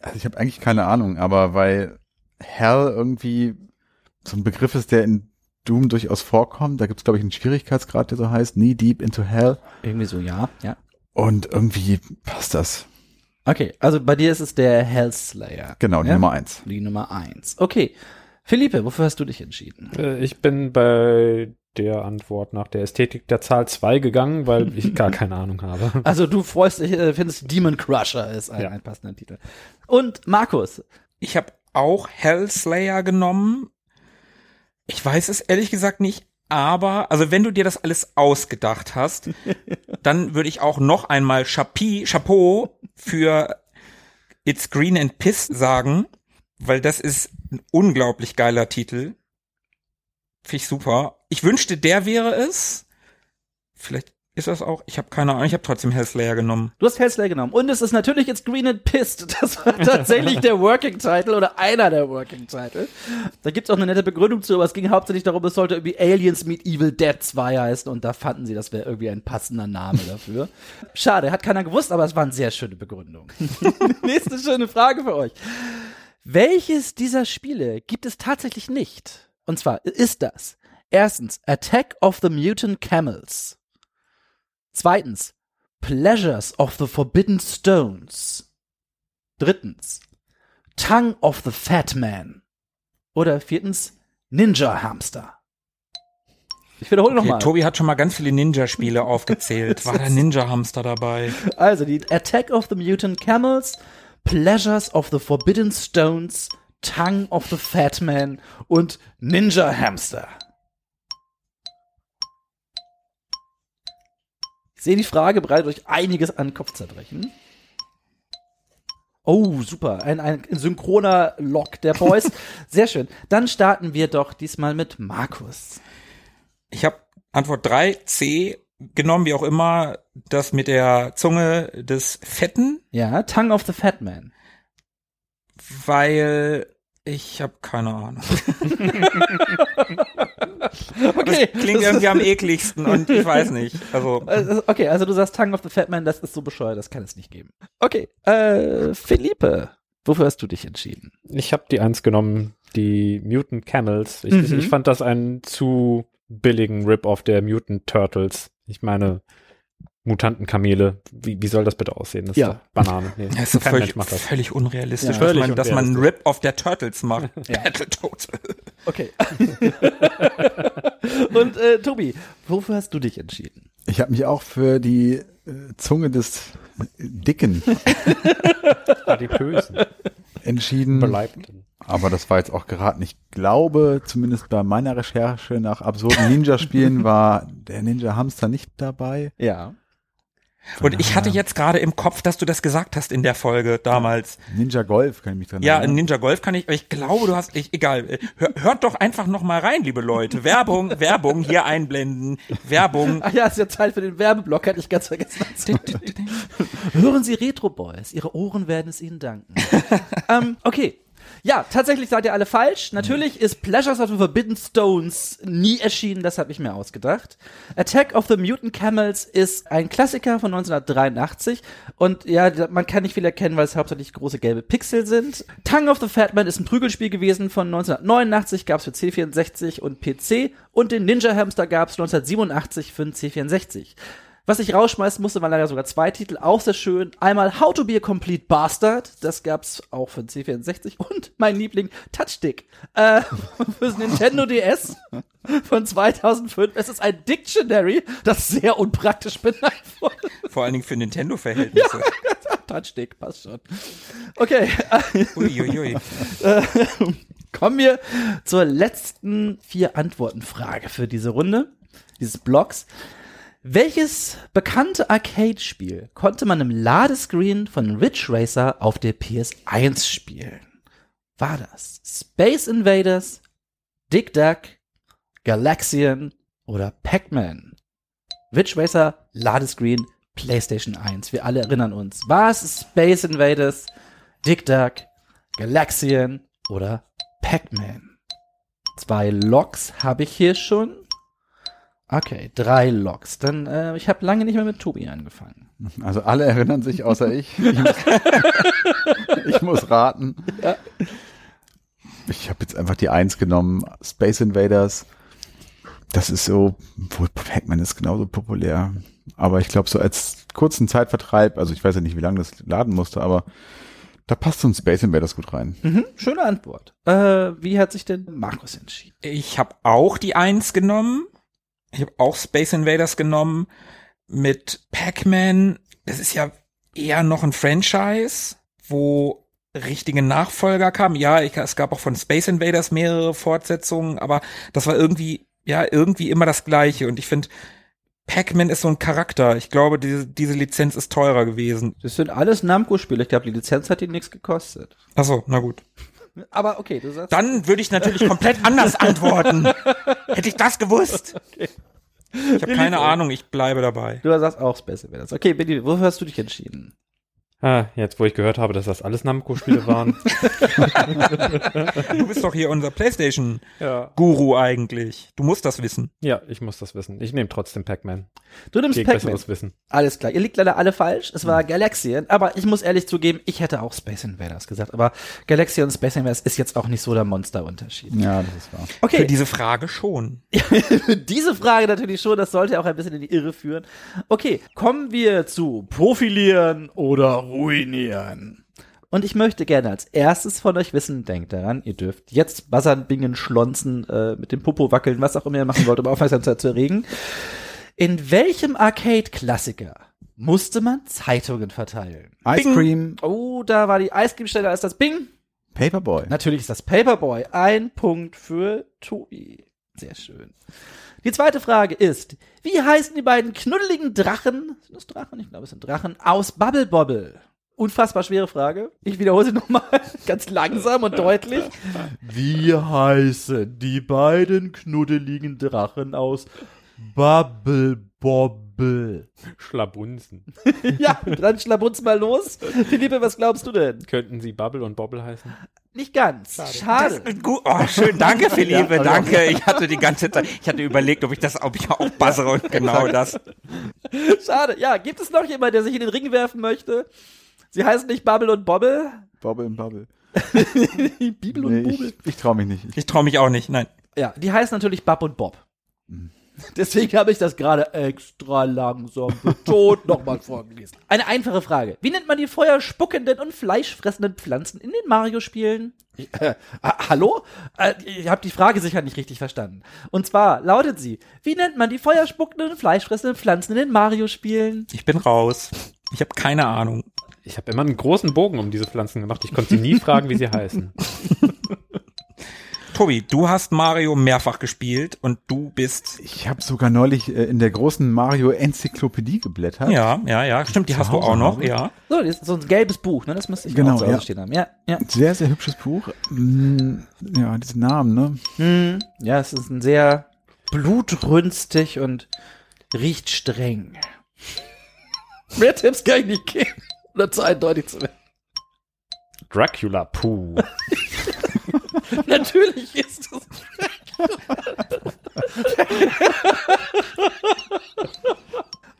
Also ich habe eigentlich keine Ahnung, aber weil Hell irgendwie so ein Begriff ist, der in Doom durchaus vorkommt. Da gibt es, glaube ich, einen Schwierigkeitsgrad, der so heißt, Knee Deep into Hell. Irgendwie so, ja, ja. Und irgendwie passt das. Okay, also bei dir ist es der Hellslayer. Genau, die ja? Nummer eins. Die Nummer eins. Okay. Philippe, wofür hast du dich entschieden? Äh, Ich bin bei der Antwort nach der Ästhetik der Zahl 2 gegangen, weil ich gar keine Ahnung habe. Also du freust dich, äh, findest Demon Crusher ist ein, Ja. ein passender Titel. Und Markus, Ich habe auch Hellslayer genommen. Ich weiß es ehrlich gesagt nicht, aber, also wenn du dir das alles ausgedacht hast, dann würde ich auch noch einmal Chapi, Chapeau für It's Green and Piss sagen, weil das ist ein unglaublich geiler Titel. Finde ich super. Ich wünschte, der wäre es. Vielleicht ist das auch. Ich habe keine Ahnung. Ich habe trotzdem Hellslayer genommen. du hast Hellslayer genommen. Und es ist natürlich It's Green and Pissed. Das war tatsächlich der Working Title oder einer der Working Title. Da gibt's auch eine nette Begründung zu, aber es ging hauptsächlich darum, es sollte irgendwie Aliens Meet Evil Dead 2 heißen und da fanden sie, das wäre irgendwie ein passender Name dafür. Schade, hat keiner gewusst, aber es war eine sehr schöne Begründung. Nächste schöne Frage für euch. Welches dieser Spiele gibt es tatsächlich nicht? Und zwar ist das erstens Attack of the Mutant Camels. Zweitens Pleasures of the Forbidden Stones. Drittens Tongue of the Fat Man. Oder viertens Ninja Hamster. Ich wiederhole Okay, nochmal. Tobi hat schon mal ganz viele Ninja-Spiele aufgezählt. War der Ninja-Hamster dabei? Also die Attack of the Mutant Camels, Pleasures of the Forbidden Stones, Tongue of the Fat Man und Ninja Hamster. Ich sehe die Frage bereitet euch einiges an Kopfzerbrechen. Oh, super. Ein, ein synchroner Lock der Boys. Sehr schön. Dann starten wir doch diesmal mit Markus. Ich habe Antwort 3, C, genommen, wie auch immer, das mit der Zunge des Fetten, Ja, Tongue of the Fat Man. weil ich habe keine Ahnung. Okay. Klingt irgendwie am ekligsten und ich weiß nicht. Also, Also, Okay, also du sagst Tongue of the Fat Man, das ist so bescheuert, das kann es nicht geben. Okay, äh, Philippe, wofür hast du dich entschieden? Ich habe die eins genommen, die Mutant Camels. Ich, Mhm. ich fand das einen zu billigen Rip-Off der Mutant Turtles. Ich meine, Mutantenkamele. Wie, wie soll das bitte aussehen? Das Ja. Banane. Nee, das ist völlig, das. völlig unrealistisch, Ja. dass, Völlig man, dass man einen. Rip auf der Turtles macht. Ja. Battletoads. Okay. Und äh, Tobi, wofür hast du dich entschieden? Ich habe mich auch für die äh, Zunge des äh, Dicken Adipösen, entschieden. Beleibten. Aber das war jetzt auch geraten. Ich glaube, zumindest bei meiner Recherche nach absurden Ninja-Spielen war der Ninja-Hamster nicht dabei. Ja. Und ich hatte jetzt gerade im Kopf, dass du das gesagt hast in der Folge damals. Ninja Golf kann ich mich dran Ja, erinnern. Ninja Golf kann ich, aber ich glaube, du hast, ich, egal, hör, hört doch einfach noch mal rein, liebe Leute. Werbung, Werbung, hier einblenden, Werbung. Ach ja, ist ja Zeit für den Werbeblock, hatte ich ganz vergessen. Hören Sie Retro Boys, Ihre Ohren werden es Ihnen danken. ähm, okay. Ja, tatsächlich seid ihr alle falsch. Natürlich ist Pleasures of the Forbidden Stones nie erschienen, das habe ich mir ausgedacht. Attack of the Mutant Camels ist ein Klassiker von 1983 und ja, man kann nicht viel erkennen, weil es hauptsächlich große gelbe Pixel sind. Tongue of the Fat Man ist ein Prügelspiel gewesen von 1989, gab es für C64 und PC und den Ninja Hamster gab es 1987 für den C64. Was ich rausschmeißen musste, waren leider sogar zwei Titel, auch sehr schön. Einmal How to be a Complete Bastard, das gab's auch für den C64 und mein Liebling Touchstick äh, fürs Nintendo DS von 2005. Es ist ein Dictionary, das sehr unpraktisch benannt wurde. Vor allen Dingen für Nintendo-Verhältnisse. Touchstick, passt schon. Okay, Uiuiui. kommen wir zur letzten vier Antworten-Frage für diese Runde, dieses Blocks. Welches bekannte Arcade-Spiel konnte man im Ladescreen von Ridge Racer auf der PS1 spielen? War das Space Invaders, Dick Duck, Galaxian oder Pac-Man? Ridge Racer, Ladescreen, PlayStation 1. Wir alle erinnern uns. War es Space Invaders, Dick Duck, Galaxian oder Pac-Man? Zwei Logs habe ich hier schon. Okay, drei Logs. Dann, äh, ich habe lange nicht mehr mit Tobi angefangen. Also alle erinnern sich, außer ich. Ich muss, ich muss raten. Ich habe jetzt einfach die Eins genommen. Space Invaders. Das ist so, wohl Pac-Man ist genauso populär. Aber ich glaube, so als kurzen Zeitvertreib, also ich weiß ja nicht, wie lange das laden musste, aber da passt so ein Space Invaders gut rein. Mhm, schöne Antwort. Äh, wie hat sich denn Markus entschieden? Ich habe auch die Eins genommen. Ich habe auch Space Invaders genommen mit Pac-Man. Das ist ja eher noch ein Franchise, wo richtige Nachfolger kamen. Ja, ich, es gab auch von Space Invaders mehrere Fortsetzungen, aber das war irgendwie, ja, irgendwie immer das Gleiche. Und ich finde, Pac-Man ist so ein Charakter. Ich glaube, diese, diese Lizenz ist teurer gewesen. Das sind alles Namco-Spiele. Ich glaube, die Lizenz hat ihnen nichts gekostet. Ach so, na gut. Aber okay, du sagst. Dann würde ich natürlich komplett anders antworten. Hätte ich das gewusst. Ich habe keine Ahnung, ich bleibe dabei. Du sagst auch Space Invaders. Okay, Benny, wofür hast du dich entschieden? Ah, jetzt, wo ich gehört habe, dass das alles Namco-Spiele waren. Du bist doch hier unser PlayStation-Guru ja. eigentlich. Du musst das wissen. Ja, ich muss das wissen. Ich nehme trotzdem Pac-Man. Du nimmst Pac-Man. besseres Wissen. Alles klar. Ihr liegt leider alle falsch. Es war Galaxian. Aber ich muss ehrlich zugeben, ich hätte auch Space Invaders gesagt. Aber Galaxian und Space Invaders ist jetzt auch nicht so der Monsterunterschied. Ja, das ist wahr. Für Okay, diese Frage schon. diese Frage natürlich schon, das sollte auch ein bisschen in die Irre führen. Okay, kommen wir zu Profilieren oder Ruinieren. Und ich möchte gerne als erstes von euch wissen, denkt daran, ihr dürft jetzt buzzern, bingen, schlonzen, äh, mit dem Popo wackeln, was auch immer ihr machen wollt, um Aufmerksamkeit zu erregen. In welchem Arcade-Klassiker musste man Zeitungen verteilen? Ice Bing. Cream, Oh, da war die Eiscreme schneller als das Bing. Paperboy. Natürlich ist das Paperboy. Ein Punkt für Tobi. Sehr schön. Die zweite Frage ist, wie heißen die beiden knuddeligen Drachen, sind das Drachen? Ich glaube, es sind Drachen, aus Bubble Bobble? Unfassbar schwere Frage. Ich wiederhole sie nochmal ganz langsam und deutlich. Wie heißen die beiden knuddeligen Drachen aus Bubble Bobble? Schlabunzen. ja, dann schlabunz mal los. Philippe, was glaubst du denn? Könnten sie Bubble und Bobble heißen? Nicht ganz. Schade. Gut. Oh, schön, danke, Philippe, danke. Ich hatte die ganze Zeit, ich hatte überlegt, ob ich das, ob ich auch buzzere und genau das. Schade. Ja, gibt es noch jemand, der sich in den Ring werfen möchte? Sie heißen nicht Bubble und Bobble. Bobble und Bubble. Bibel und Nee, Bubble. ich ich traue mich nicht. Ich, Ich traue mich auch nicht, nein. Ja, die heißen natürlich Bab und Bob. Deswegen habe ich das gerade extra langsam betont nochmal vorgelesen. Eine einfache Frage. Wie nennt man die feuerspuckenden und fleischfressenden Pflanzen in den Mario-Spielen? Äh, hallo? Äh, ich habe die Frage sicher nicht richtig verstanden. Und zwar lautet sie, wie nennt man die feuerspuckenden und fleischfressenden Pflanzen in den Mario-Spielen? Ich bin raus. Ich habe keine Ahnung. Ich habe immer einen großen Bogen um diese Pflanzen gemacht. Ich konnte sie nie fragen, wie sie heißen. Tobi, du hast Mario mehrfach gespielt und du bist. Ich habe sogar neulich äh, in der großen Mario-Enzyklopädie geblättert. Ja, ja, ja, stimmt, die hast du auch noch, ja. So, das ist so ein gelbes Buch, ne? Das müsste ich Genau, auch zu Hause ja. stehen haben. Ja, ja. Sehr, sehr hübsches Buch. Mm, Ja, diese Namen, ne? Hm, ja, es ist ein sehr blutrünstig und riecht streng. Mehr Tipps kann ich nicht geben, oder zu eindeutig zu werden. Dracula, puh. Natürlich ist es.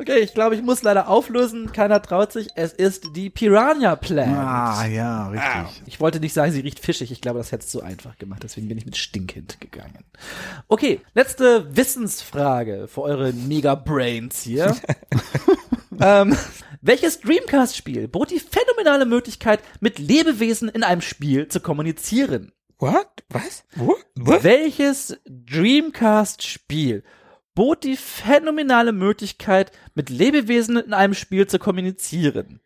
Okay, ich glaube, ich muss leider auflösen. Keiner traut sich. Es ist die Piranha Plant. Ah, ja, richtig. Ich wollte nicht sagen, sie riecht fischig. Ich glaube, das hätte es zu einfach gemacht. Deswegen bin ich mit Stinkkind gegangen. Okay, letzte Wissensfrage für eure Mega-Brains hier. ähm, welches Dreamcast-Spiel bot die phänomenale Möglichkeit, mit Lebewesen in einem Spiel zu kommunizieren? What? Was? What? Welches Dreamcast-Spiel bot die phänomenale Möglichkeit, mit Lebewesen in einem Spiel zu kommunizieren?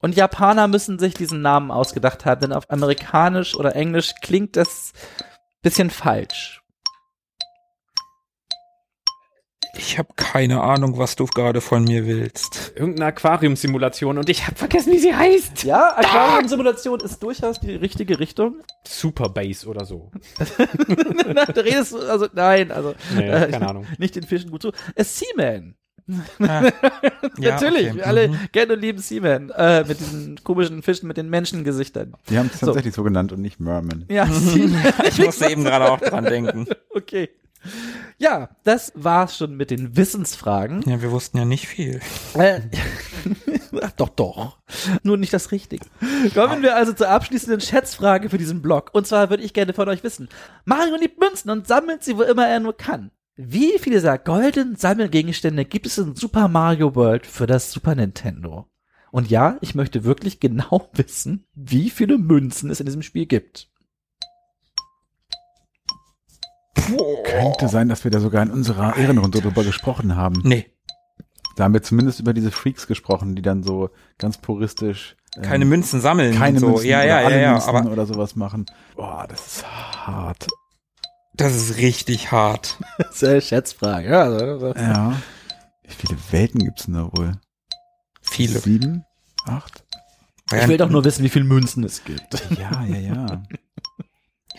Und Japaner müssen sich diesen Namen ausgedacht haben, denn auf Amerikanisch oder Englisch klingt das bisschen falsch. Ich habe keine Ahnung, was du gerade von mir willst. Irgendeine Aquariumsimulation und ich habe vergessen, wie sie heißt. Ja, Aquarium-Simulation ist durchaus die richtige Richtung. Super Base oder so. da redest du, also nein, also Nee, äh, keine Ahnung. nicht den Fischen gut zu. Es ist Seaman. Ah, ja, Natürlich, okay. wir alle Mhm. kennen und lieben Seaman. Äh, mit diesen komischen Fischen mit den Menschengesichtern. Die haben es tatsächlich so genannt und nicht Merman. Ja, Seaman. Ich musste eben gerade auch dran denken. Okay. Ja, das war's schon mit den Wissensfragen. Ja, wir wussten ja nicht viel. Äh, doch, doch. Nur nicht das Richtige. Kommen wir also zur abschließenden Schätzfrage für diesen Blog. Und zwar würde ich gerne von euch wissen. Mario liebt Münzen und sammelt sie, wo immer er nur kann. Wie viele dieser goldenen Sammelgegenstände gibt es in Super Mario World für das Super Nintendo? Und ja, ich möchte wirklich genau wissen, wie viele Münzen es in diesem Spiel gibt. Könnte sein, dass wir da sogar in unserer Ehrenrunde drüber gesprochen haben. Nee, Da haben wir zumindest über diese Freaks gesprochen, die dann so ganz puristisch ähm, keine Münzen sammeln. keine so. Münzen ja, oder ja, alle ja, ja, Münzen aber oder sowas machen. Boah, das ist hart. das ist richtig hart. Das ist eine Schätzfrage. Ja, also, Ja. Wie viele Welten gibt's denn da wohl? Viele. Sieben? Acht? ich will doch nur wissen, wie viele Münzen es gibt. Ja, ja, ja.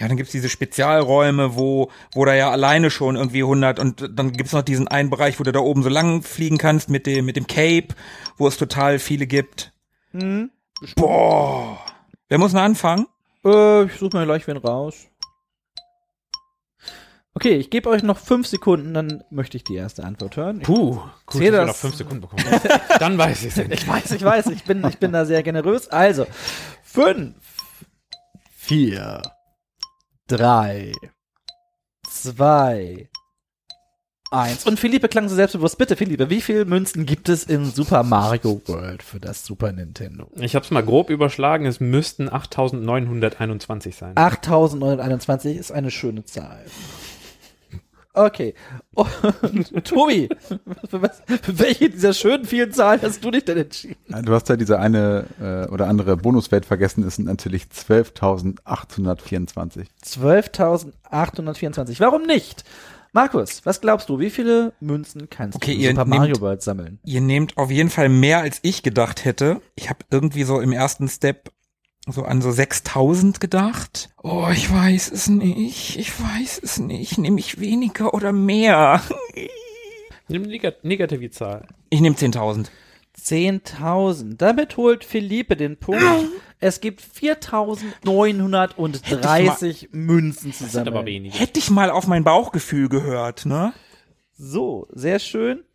Ja, dann gibt's diese Spezialräume, wo, wo da ja alleine schon irgendwie 100 und dann gibt's noch diesen einen Bereich, wo du da oben so lang fliegen kannst mit dem, mit dem Cape, wo es total viele gibt. Hm? Boah. Wer muss denn anfangen? Äh, ich suche mir gleich wen raus. Okay, ich gebe euch noch fünf Sekunden, dann möchte ich die erste Antwort hören. Ich, Puh, gut, Zähl dass wir das- noch fünf Sekunden bekommen. Dann weiß ich es ich weiß, ich weiß, ich bin, ich bin da sehr generös. Also, fünf, vier, drei, zwei, eins. Und Philippe klang so selbstbewusst. Bitte, Philippe, wie viele Münzen gibt es in Super Mario World für das Super Nintendo? Ich habe es mal grob überschlagen, es müssten 8921 sein. 8921 ist eine schöne Zahl. Okay. Und Tobi, für, was, für welche dieser schönen vielen Zahlen hast du dich denn entschieden? Du hast ja diese eine äh, oder andere Bonuswelt vergessen, es sind natürlich 12.824. 12.824. Warum nicht? Markus, was glaubst du, wie viele Münzen kannst Okay, du in ihr Super nehmt- Mario World sammeln? Ihr nehmt auf jeden Fall mehr als ich gedacht hätte. Ich habe irgendwie so im ersten Step so an so 6000 gedacht. Oh, ich weiß es nicht. Ich weiß es nicht. Nehme ich weniger oder mehr? Nimm eine neg negative Zahl. Ich nehme 10.000. 10.000. Damit holt Philippe den Punkt. Es gibt 4.930 Münzen zu Das sind aber wenige. Hätte ich mal auf mein Bauchgefühl gehört, ne? So, sehr schön.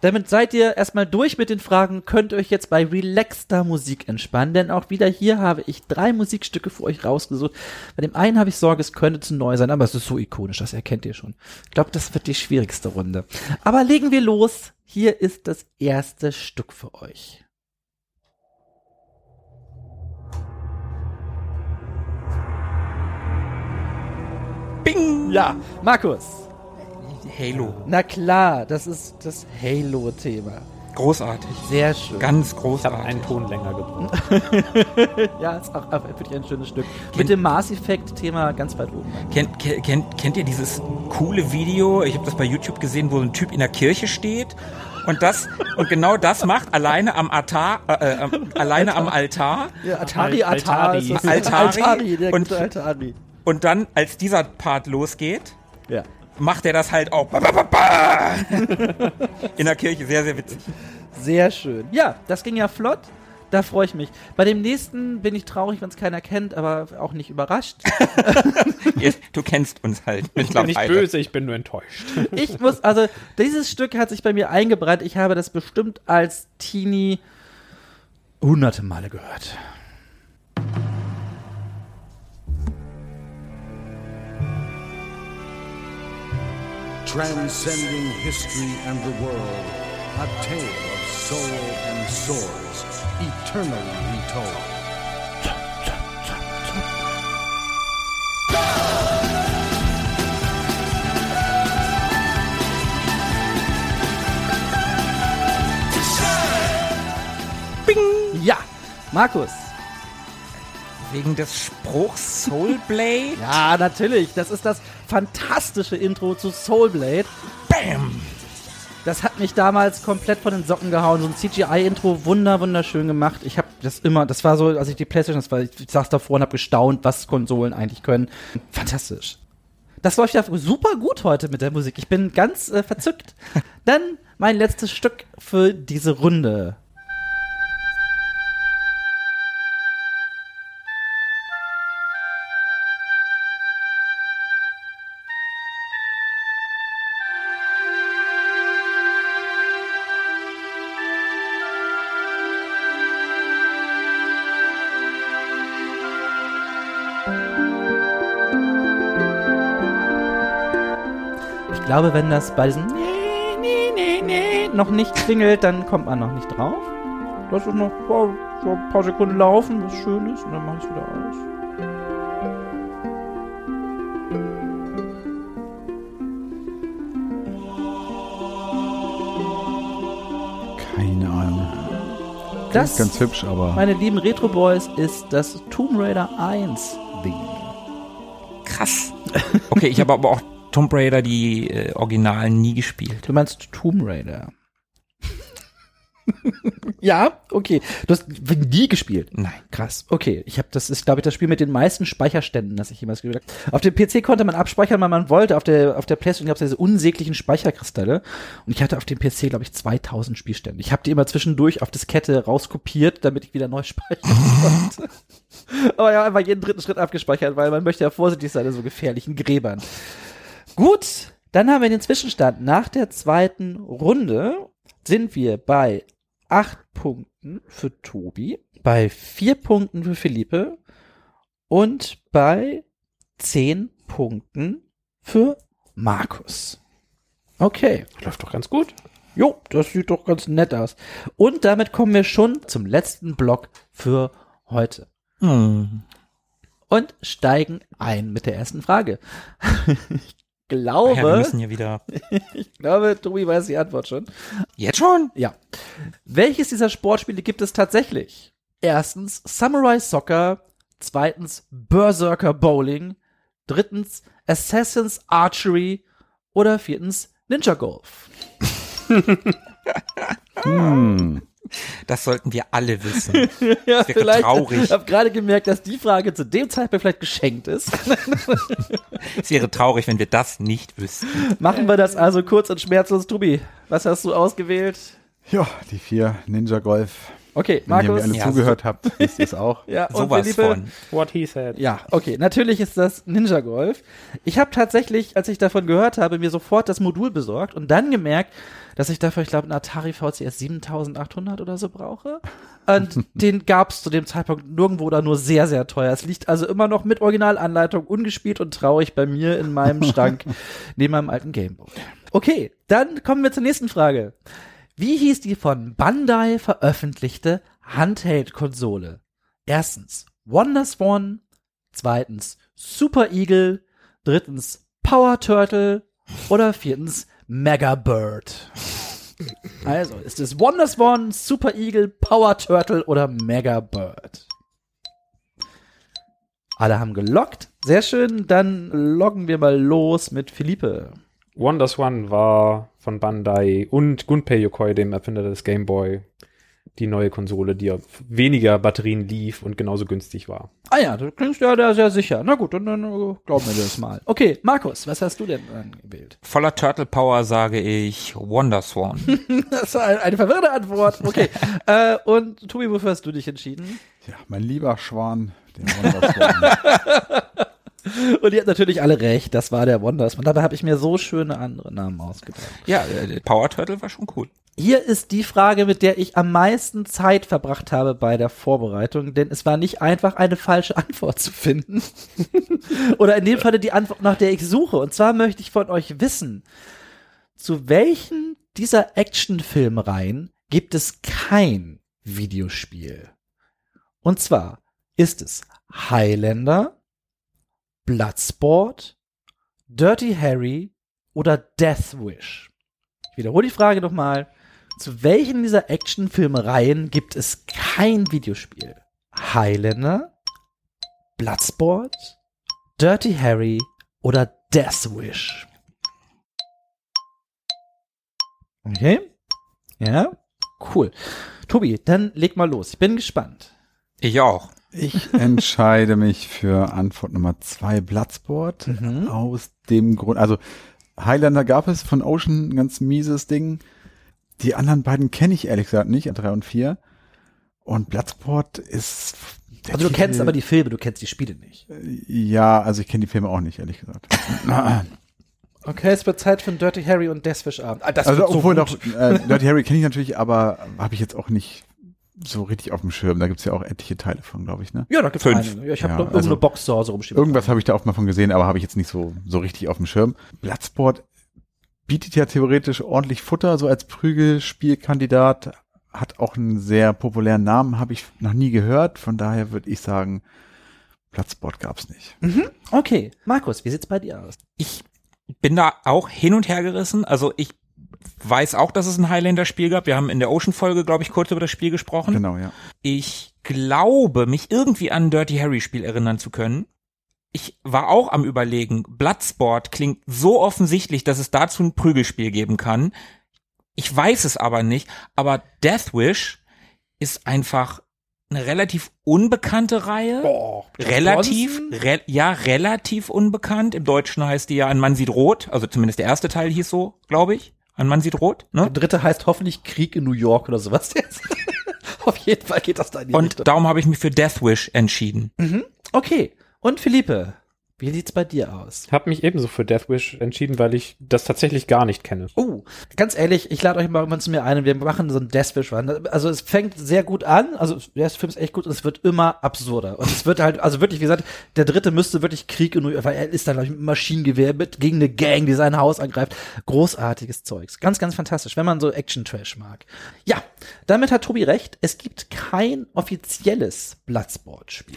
Damit seid ihr erstmal durch mit den Fragen, könnt euch jetzt bei relaxter Musik entspannen, denn auch wieder hier habe ich drei Musikstücke für euch rausgesucht. Bei dem einen habe ich Sorge, es könnte zu neu sein, aber es ist so ikonisch, das erkennt ihr schon. Ich glaube, das wird die schwierigste Runde. Aber legen wir los. Hier ist das erste Stück für euch. Bing! Ja, Markus. Halo. Na klar, das ist das Halo-Thema. Großartig. Sehr schön. Ganz Ich habe großartig. einen Ton länger gebraucht. Ja, ist auch, wirklich ein schönes Stück. Mit dem Mass Effect-Thema ganz weit oben. Kennt, kennt, kennt, kennt ihr dieses coole Video? Ich habe das bei YouTube gesehen, wo ein Typ in der Kirche steht und das und genau das macht alleine am Altar, äh, äh, alleine am Altar Ja, Atari, Atari. Altari. Altari Altari, der und- gute Altari. und dann als dieser Part losgeht, Ja. Macht er das halt auch in der Kirche. Sehr, sehr witzig. Sehr schön. Ja, das ging ja flott. Da freue ich mich. Bei dem nächsten bin ich traurig, wenn es keiner kennt, aber auch nicht überrascht. Du kennst uns halt Ich bin nicht böse, ich bin nur enttäuscht. Ich muss, also, dieses Stück hat sich bei mir eingebrannt. Ich habe das bestimmt als Teenie hunderte Male gehört. Transcending history and the world, a tale of soul and swords, eternally retold. Ja, Markus. Wegen des Spruchs Soulblade. Ja, natürlich. Das ist das fantastische Intro zu Soulblade. Bam! Das hat mich damals komplett von den Socken gehauen. So ein CGI-Intro, wunder, wunderschön gemacht. Ich habe das immer, das war so, als ich die Playstation, das war, ich saß davor und habe gestaunt, was Konsolen eigentlich können. Fantastisch. Das läuft ja super gut heute mit der Musik. Ich bin ganz äh, verzückt. Dann mein letztes Stück für diese Runde. Glaube, wenn das bei diesem Nee, nee, nee, nee noch nicht klingelt, dann kommt man noch nicht drauf. Lass es noch oh, so ein paar Sekunden laufen, was schön ist, und dann mache ich wieder aus. Keine Ahnung. Das, Ganz hübsch, aber meine lieben Retro Boys, ist das Tomb Raider 1 Ding. Krass. Okay, ich habe aber auch Tomb Raider die äh, Originalen nie gespielt. Du meinst Tomb Raider? ja, okay. Du hast nie gespielt. Nein. Krass. Okay, ich habe das ist glaube ich das Spiel mit den meisten Speicherständen, das ich jemals gespielt habe. Auf dem PC konnte man abspeichern, wann man wollte. Auf der auf der PlayStation gab es diese unsäglichen Speicherkristalle und ich hatte auf dem PC glaube ich 2000 Spielstände. Ich habe die immer zwischendurch auf Diskette rauskopiert, damit ich wieder neu speichern konnte. Aber ja, einfach jeden dritten Schritt abgespeichert, weil man möchte ja vorsichtig sein in so gefährlichen Gräbern. Gut, dann haben wir den Zwischenstand. Nach der zweiten Runde sind wir bei acht Punkten für Tobi, bei vier Punkten für Philippe und bei zehn Punkten für Markus. Okay. Läuft doch ganz gut. Jo, das sieht doch ganz nett aus. Und damit kommen wir schon zum letzten Block für heute Hm. und steigen ein mit der ersten Frage. ich Ja, wir glaube, müssen ja wieder. ich glaube, Tobi weiß die Antwort schon. Jetzt schon? Ja. Welches dieser Sportspiele gibt es tatsächlich? Erstens Samurai Soccer, zweitens Berserker Bowling, drittens Assassin's Archery oder viertens Ninja Golf. hm, Das sollten wir alle wissen. Ja, wäre traurig. Ich habe gerade gemerkt, dass die Frage zu dem Zeitpunkt vielleicht geschenkt ist. Es wäre traurig, wenn wir das nicht wüssten. Machen wir das also kurz und schmerzlos, Tobi. Was hast du ausgewählt? ja, die vier Ninja Golf. Okay, Wenn ihr mir Markus. alle Ja, zugehört habt, wisst ihr es auch. Ja, und Sowas Philippe? von. What he said. Ja, okay. Natürlich ist das Ninja Golf. Ich habe tatsächlich, als ich davon gehört habe, mir sofort das Modul besorgt und dann gemerkt, dass ich dafür, ich glaube, einen Atari VCS 7800 oder so brauche. Und den gab es zu dem Zeitpunkt nirgendwo oder nur sehr, sehr teuer. Es liegt also immer noch mit Originalanleitung ungespielt und traurig bei mir in meinem Schrank neben meinem alten Gameboy. Okay, dann kommen wir zur nächsten Frage. Wie hieß die von Bandai veröffentlichte Handheld-Konsole? Erstens Wonder Swan, zweitens Super Eagle, drittens Power Turtle oder viertens Mega Bird. Also, ist es Wonderswan, Super Eagle, Power Turtle oder Mega Bird? Alle haben gelockt. Sehr schön. Dann loggen wir mal los mit Philippe. WonderSwan war von Bandai und Gunpei Yokoi, dem Erfinder des Game Boy, die neue Konsole, die auf weniger Batterien lief und genauso günstig war. Ah ja, du klingst ja da sehr sicher. Na gut, dann, dann äh, glauben wir das mal. Okay, Markus, was hast du denn angewählt? Voller Turtle Power sage ich Wonderswan. Das war ein- eine verwirrende Antwort. Okay. äh, und Tobi, wofür hast du dich entschieden? Ja, mein lieber Schwan, den Wonderswan. Und ihr habt natürlich alle recht, das war der Wondersman. Dabei habe ich mir so schöne andere Namen ausgedacht. ja, äh, Power Turtle war schon cool. Hier ist die Frage, mit der ich am meisten Zeit verbracht habe bei der Vorbereitung, denn es war nicht einfach, eine falsche Antwort zu finden. Oder in dem Falle die Antwort, nach der ich suche. Und zwar möchte ich von euch wissen, zu welchen dieser Actionfilmreihen gibt es kein Videospiel? Und zwar ist es Highlander, Bloodsport, Dirty Harry oder Death Wish? Ich wiederhole die Frage nochmal. Zu welchen dieser Actionfilmreihen gibt es kein Videospiel? Highlander, Bloodsport, Dirty Harry oder Death Wish? Okay. Ja, cool. Tobi, dann leg mal los. Ich bin gespannt. Ich auch. Ich entscheide mich für Antwort Nummer zwei, Bloodsport. Mhm. Aus dem Grund, also Highlander gab es von Ocean ein ganz mieses Ding. Die anderen beiden kenne ich ehrlich gesagt nicht, drei und vier. Und Bloodsport ist. Also du Titel- kennst aber die Filme, du kennst die Spiele nicht. Ja, also ich kenne die Filme auch nicht, ehrlich gesagt. Okay, es wird Zeit für einen Dirty Harry und Death Wish Abend. Ah, das also so obwohl gut. doch, äh, Dirty Harry kenne ich natürlich, aber habe ich jetzt auch nicht so richtig auf dem Schirm. Da gibt's ja auch etliche Teile von, glaube ich, ne? Ja, da gibt's Fünf. einige. Ja, Ich habe Ja, noch irgendeine also Box zu Hause rumstehen. Irgendwas habe ich da auch mal von gesehen, aber habe ich jetzt nicht so, so richtig auf dem Schirm. Bloodsport bietet ja theoretisch ordentlich Futter, so als Prügelspielkandidat. Hat auch einen sehr populären Namen, habe ich noch nie gehört. Von daher würde ich sagen, Bloodsport gab's nicht. Okay, Markus, wie sieht's bei dir aus? Ich bin da auch hin und her gerissen. Also ich weiß auch, dass es ein Highlander-Spiel gab. Wir haben in der Ocean-Folge, glaube ich, kurz über das Spiel gesprochen. Genau, ja. Ich glaube, mich irgendwie an ein Dirty Harry-Spiel erinnern zu können. Ich war auch am überlegen, Bloodsport klingt so offensichtlich, dass es dazu ein Prügelspiel geben kann. Ich weiß es aber nicht, aber Death Wish ist einfach eine relativ unbekannte Reihe. Boah, relativ, re ja, relativ unbekannt. Im Deutschen heißt die ja Ein Mann sieht rot. Also zumindest der erste Teil hieß so, glaube ich. Ein Mann sieht rot. Der Ne? dritte heißt hoffentlich Krieg in New York oder sowas jetzt. Auf jeden Fall geht das da in die Und Richtung. darum habe ich mich für Death Wish entschieden. Okay. Und Philippe, wie sieht's bei dir aus? Hab mich ebenso für Death Wish entschieden, weil ich das tatsächlich gar nicht kenne. Oh, ganz ehrlich, ich lade euch mal irgendwann zu mir ein und wir machen so einen Deathwish Run. Also es fängt sehr gut an, also der Film ist echt gut und es wird immer absurder. Und es wird halt, also wirklich, wie gesagt, der dritte müsste wirklich Krieg in New York, weil er ist dann, glaube ich, mit Maschinengewehr mit, gegen eine Gang, die sein Haus angreift. Großartiges Zeugs. Ganz, ganz fantastisch, wenn man so Action-Trash mag. Ja, damit hat Tobi recht. Es gibt kein offizielles Bloodsport-Spiel.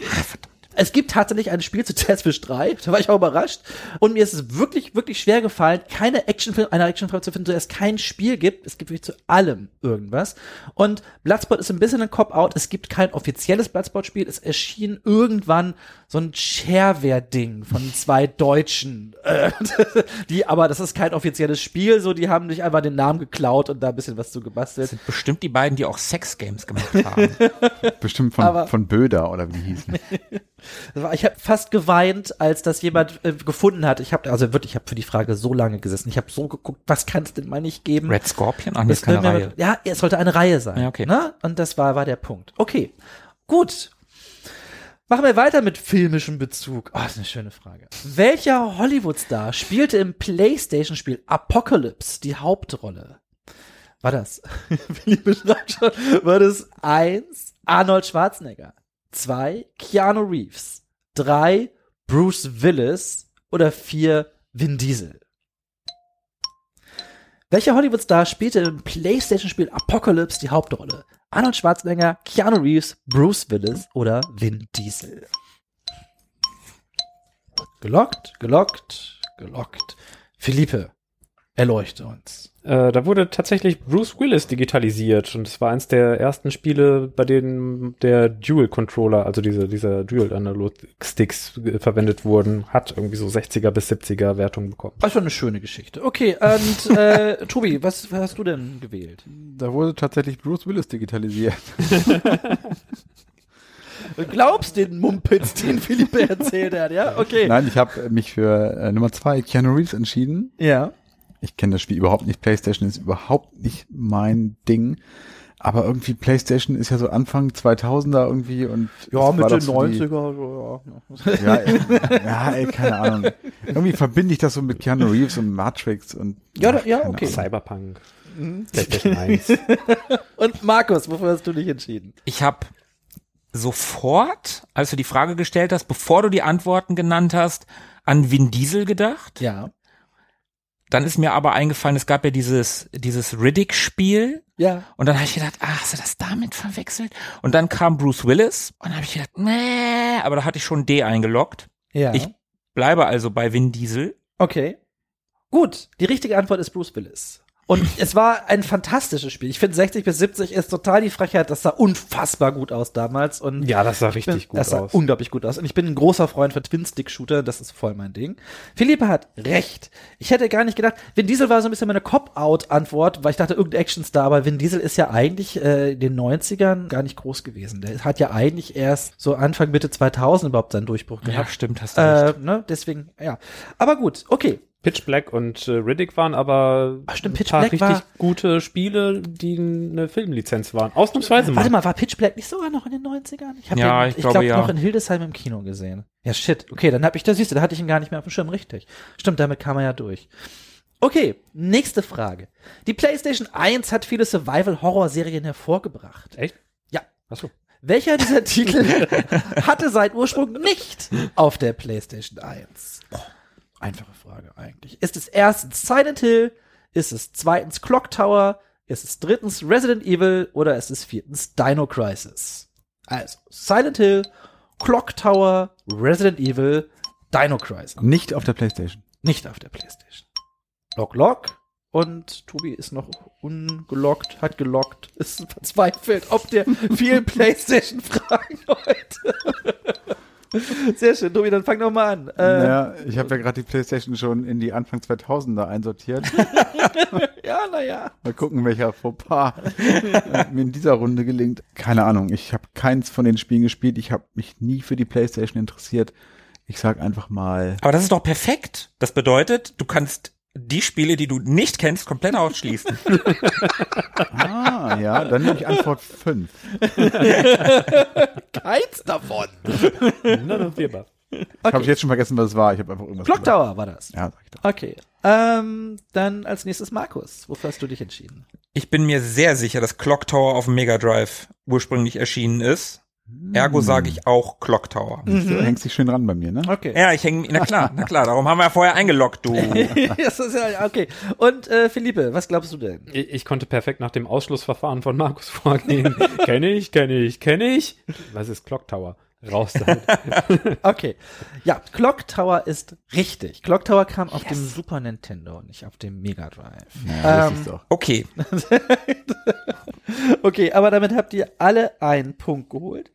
Es gibt tatsächlich ein Spiel zu Deathwish 3, da war ich auch überrascht. Und mir ist es wirklich, wirklich schwer gefallen, keine Actionfilm, einer Actionfilm zu finden, so dass es kein Spiel gibt. Es gibt wirklich zu allem irgendwas. Und Bloodsport ist ein bisschen ein Cop-Out. Es gibt kein offizielles Bloodsport-Spiel. Es erschien irgendwann so ein Shareware-Ding von zwei Deutschen. Äh, die, aber das ist kein offizielles Spiel, so, die haben sich einfach den Namen geklaut und da ein bisschen was zu gebastelt. Bestimmt die beiden, die auch Sex-Games gemacht haben. Bestimmt von, Aber- von Böder oder wie die hießen. Das ich habe fast geweint, als das jemand äh, gefunden hat. Ich habe also wirklich, ich habe für die Frage so lange gesessen. Ich habe so geguckt, was kann es denn mal nicht geben? Red Scorpion? Ach, nee, ist keine Reihe. mit- Ja, es sollte eine Reihe sein. Ja, okay. Ne? Und das war, war der Punkt. Okay, gut. Machen wir weiter mit filmischem Bezug. Oh, das ist eine schöne Frage. Welcher Hollywood-Star spielte im PlayStation-Spiel Apocalypse die Hauptrolle? War das? Philippe schreibt schon. War das eins Arnold Schwarzenegger, zwei Keanu Reeves, drei Bruce Willis oder vier Vin Diesel? Welcher Hollywood-Star spielte im PlayStation-Spiel Apocalypse die Hauptrolle? Arnold Schwarzenegger, Keanu Reeves, Bruce Willis oder Vin Diesel? Gelockt, gelockt, gelockt. Philippe, Erleuchte uns. Äh, da wurde tatsächlich Bruce Willis digitalisiert und es war eins der ersten Spiele, bei denen der Dual Controller, also diese, dieser Dual Analog Sticks äh, verwendet wurden, hat irgendwie so 60er bis 70er Wertung bekommen. War eine schöne Geschichte. Okay, und äh, Tobi, was, was hast du denn gewählt? Da wurde tatsächlich Bruce Willis digitalisiert. Du glaubst den Mumpitz, den Philippe erzählt hat, ja? Okay. Nein, ich habe mich für äh, Nummer zwei Keanu Reeves entschieden. Ja. Ich kenne das Spiel überhaupt nicht. PlayStation ist überhaupt nicht mein Ding. Aber irgendwie PlayStation ist ja so Anfang 2000er irgendwie und Ja, Mitte doch so die- 90er, so, ja. Ja, ey, ja, ey, keine Ahnung. Irgendwie verbinde ich das so mit Keanu Reeves und Matrix und Ja, da- ja, okay. Ahnung. Cyberpunk. PlayStation 1. Und Markus, wofür hast du dich entschieden? Ich habe sofort, als du die Frage gestellt hast, bevor du die Antworten genannt hast, an Vin Diesel gedacht. Ja. Dann ist mir aber eingefallen, es gab ja dieses, dieses Riddick-Spiel. Ja. Und dann habe ich gedacht, ah, hast du das damit verwechselt? Und dann kam Bruce Willis und dann habe ich gedacht, nee, aber da hatte ich schon D eingeloggt. Ja. Ich bleibe also bei Vin Diesel. Okay. Gut, die richtige Antwort ist Bruce Willis. Und es war ein fantastisches Spiel. Ich finde 60 bis 70 ist total die Frechheit. Das sah unfassbar gut aus damals. Und Ja, das sah ich bin, richtig gut das sah aus. unglaublich gut aus. Und ich bin ein großer Freund von Twin-Stick-Shooter. Das ist voll mein Ding. Philippe hat recht. Ich hätte gar nicht gedacht, Vin Diesel war so ein bisschen meine Cop-Out-Antwort, weil ich dachte, irgendein Actionstar. Aber Vin Diesel ist ja eigentlich äh, in den 90ern gar nicht groß gewesen. Der hat ja eigentlich erst so Anfang, Mitte 2000 überhaupt seinen Durchbruch Ja, gehabt. stimmt, hast du recht. Äh, ne, deswegen, ja. Aber gut, okay. Pitch Black und äh, Riddick waren aber Ach, stimmt, ein Pitch paar Black richtig war- gute Spiele, die eine Filmlizenz waren. Ausnahmsweise mal. Warte mal, war Pitch Black nicht sogar noch in den 90ern? Ich habe Ja, den, ich ich glaube, glaube, ja. noch in Hildesheim im Kino gesehen. Ja, shit. Okay, dann hab ich, da siehst du, da hatte ich ihn gar nicht mehr auf dem Schirm, richtig. Stimmt, damit kam er ja durch. Okay, nächste Frage. Die PlayStation 1 hat viele Survival-Horror-Serien hervorgebracht. Echt? Ja. Achso. Welcher dieser Titel hatte seinen Ursprung nicht auf der PlayStation 1? Boah, einfache Frage eigentlich. Ist es erstens Silent Hill? Ist es zweitens Clock Tower? Ist es drittens Resident Evil? Oder ist es viertens Dino Crisis? Also, Silent Hill, Clock Tower, Resident Evil, Dino Crisis. Nicht auf der PlayStation. Nicht auf der PlayStation. Lock, lock. Und Tobi ist noch ungelockt, hat gelockt, ist verzweifelt, ob der vielen PlayStation-Fragen heute. Sehr schön, Tobi, dann fang doch mal an. Äh, naja, ich habe ja gerade die PlayStation schon in die Anfang 2000er einsortiert. ja, naja. Mal gucken, welcher Fauxpas mir in dieser Runde gelingt. Keine Ahnung, ich habe keins von den Spielen gespielt. Ich habe mich nie für die PlayStation interessiert. Ich sag einfach mal, Aber das ist doch perfekt. Das bedeutet, du kannst die Spiele, die du nicht kennst, komplett ausschließen. ah, ja, dann nehme ich Antwort 5. Keins davon. None of the above. Habe ich jetzt schon vergessen, was es war. Ich habe einfach irgendwas Clock gesagt. Tower war das. Ja, sag ich doch. Okay. Ähm, dann als nächstes Markus. Wofür hast du dich entschieden? Ich bin mir sehr sicher, dass Clock Tower auf dem Mega Drive ursprünglich erschienen ist. Ergo sage ich auch Clock Tower. Du hängst dich schön ran bei mir, ne? Okay. Ja, ich hänge, na klar, na klar, darum haben wir ja vorher eingeloggt, du. das ist ja, okay. Und äh, Philippe, was glaubst du denn? Ich, ich konnte perfekt nach dem Ausschlussverfahren von Markus vorgehen. kenne ich, kenne ich, kenne ich. Was ist Clock Tower? Raus damit. Okay. Ja, Clock Tower ist richtig. Clock Tower kam auf dem Super Nintendo, nicht auf dem Mega Drive. Ja, Ähm, das ist doch. Okay, Okay, aber damit habt ihr alle einen Punkt geholt.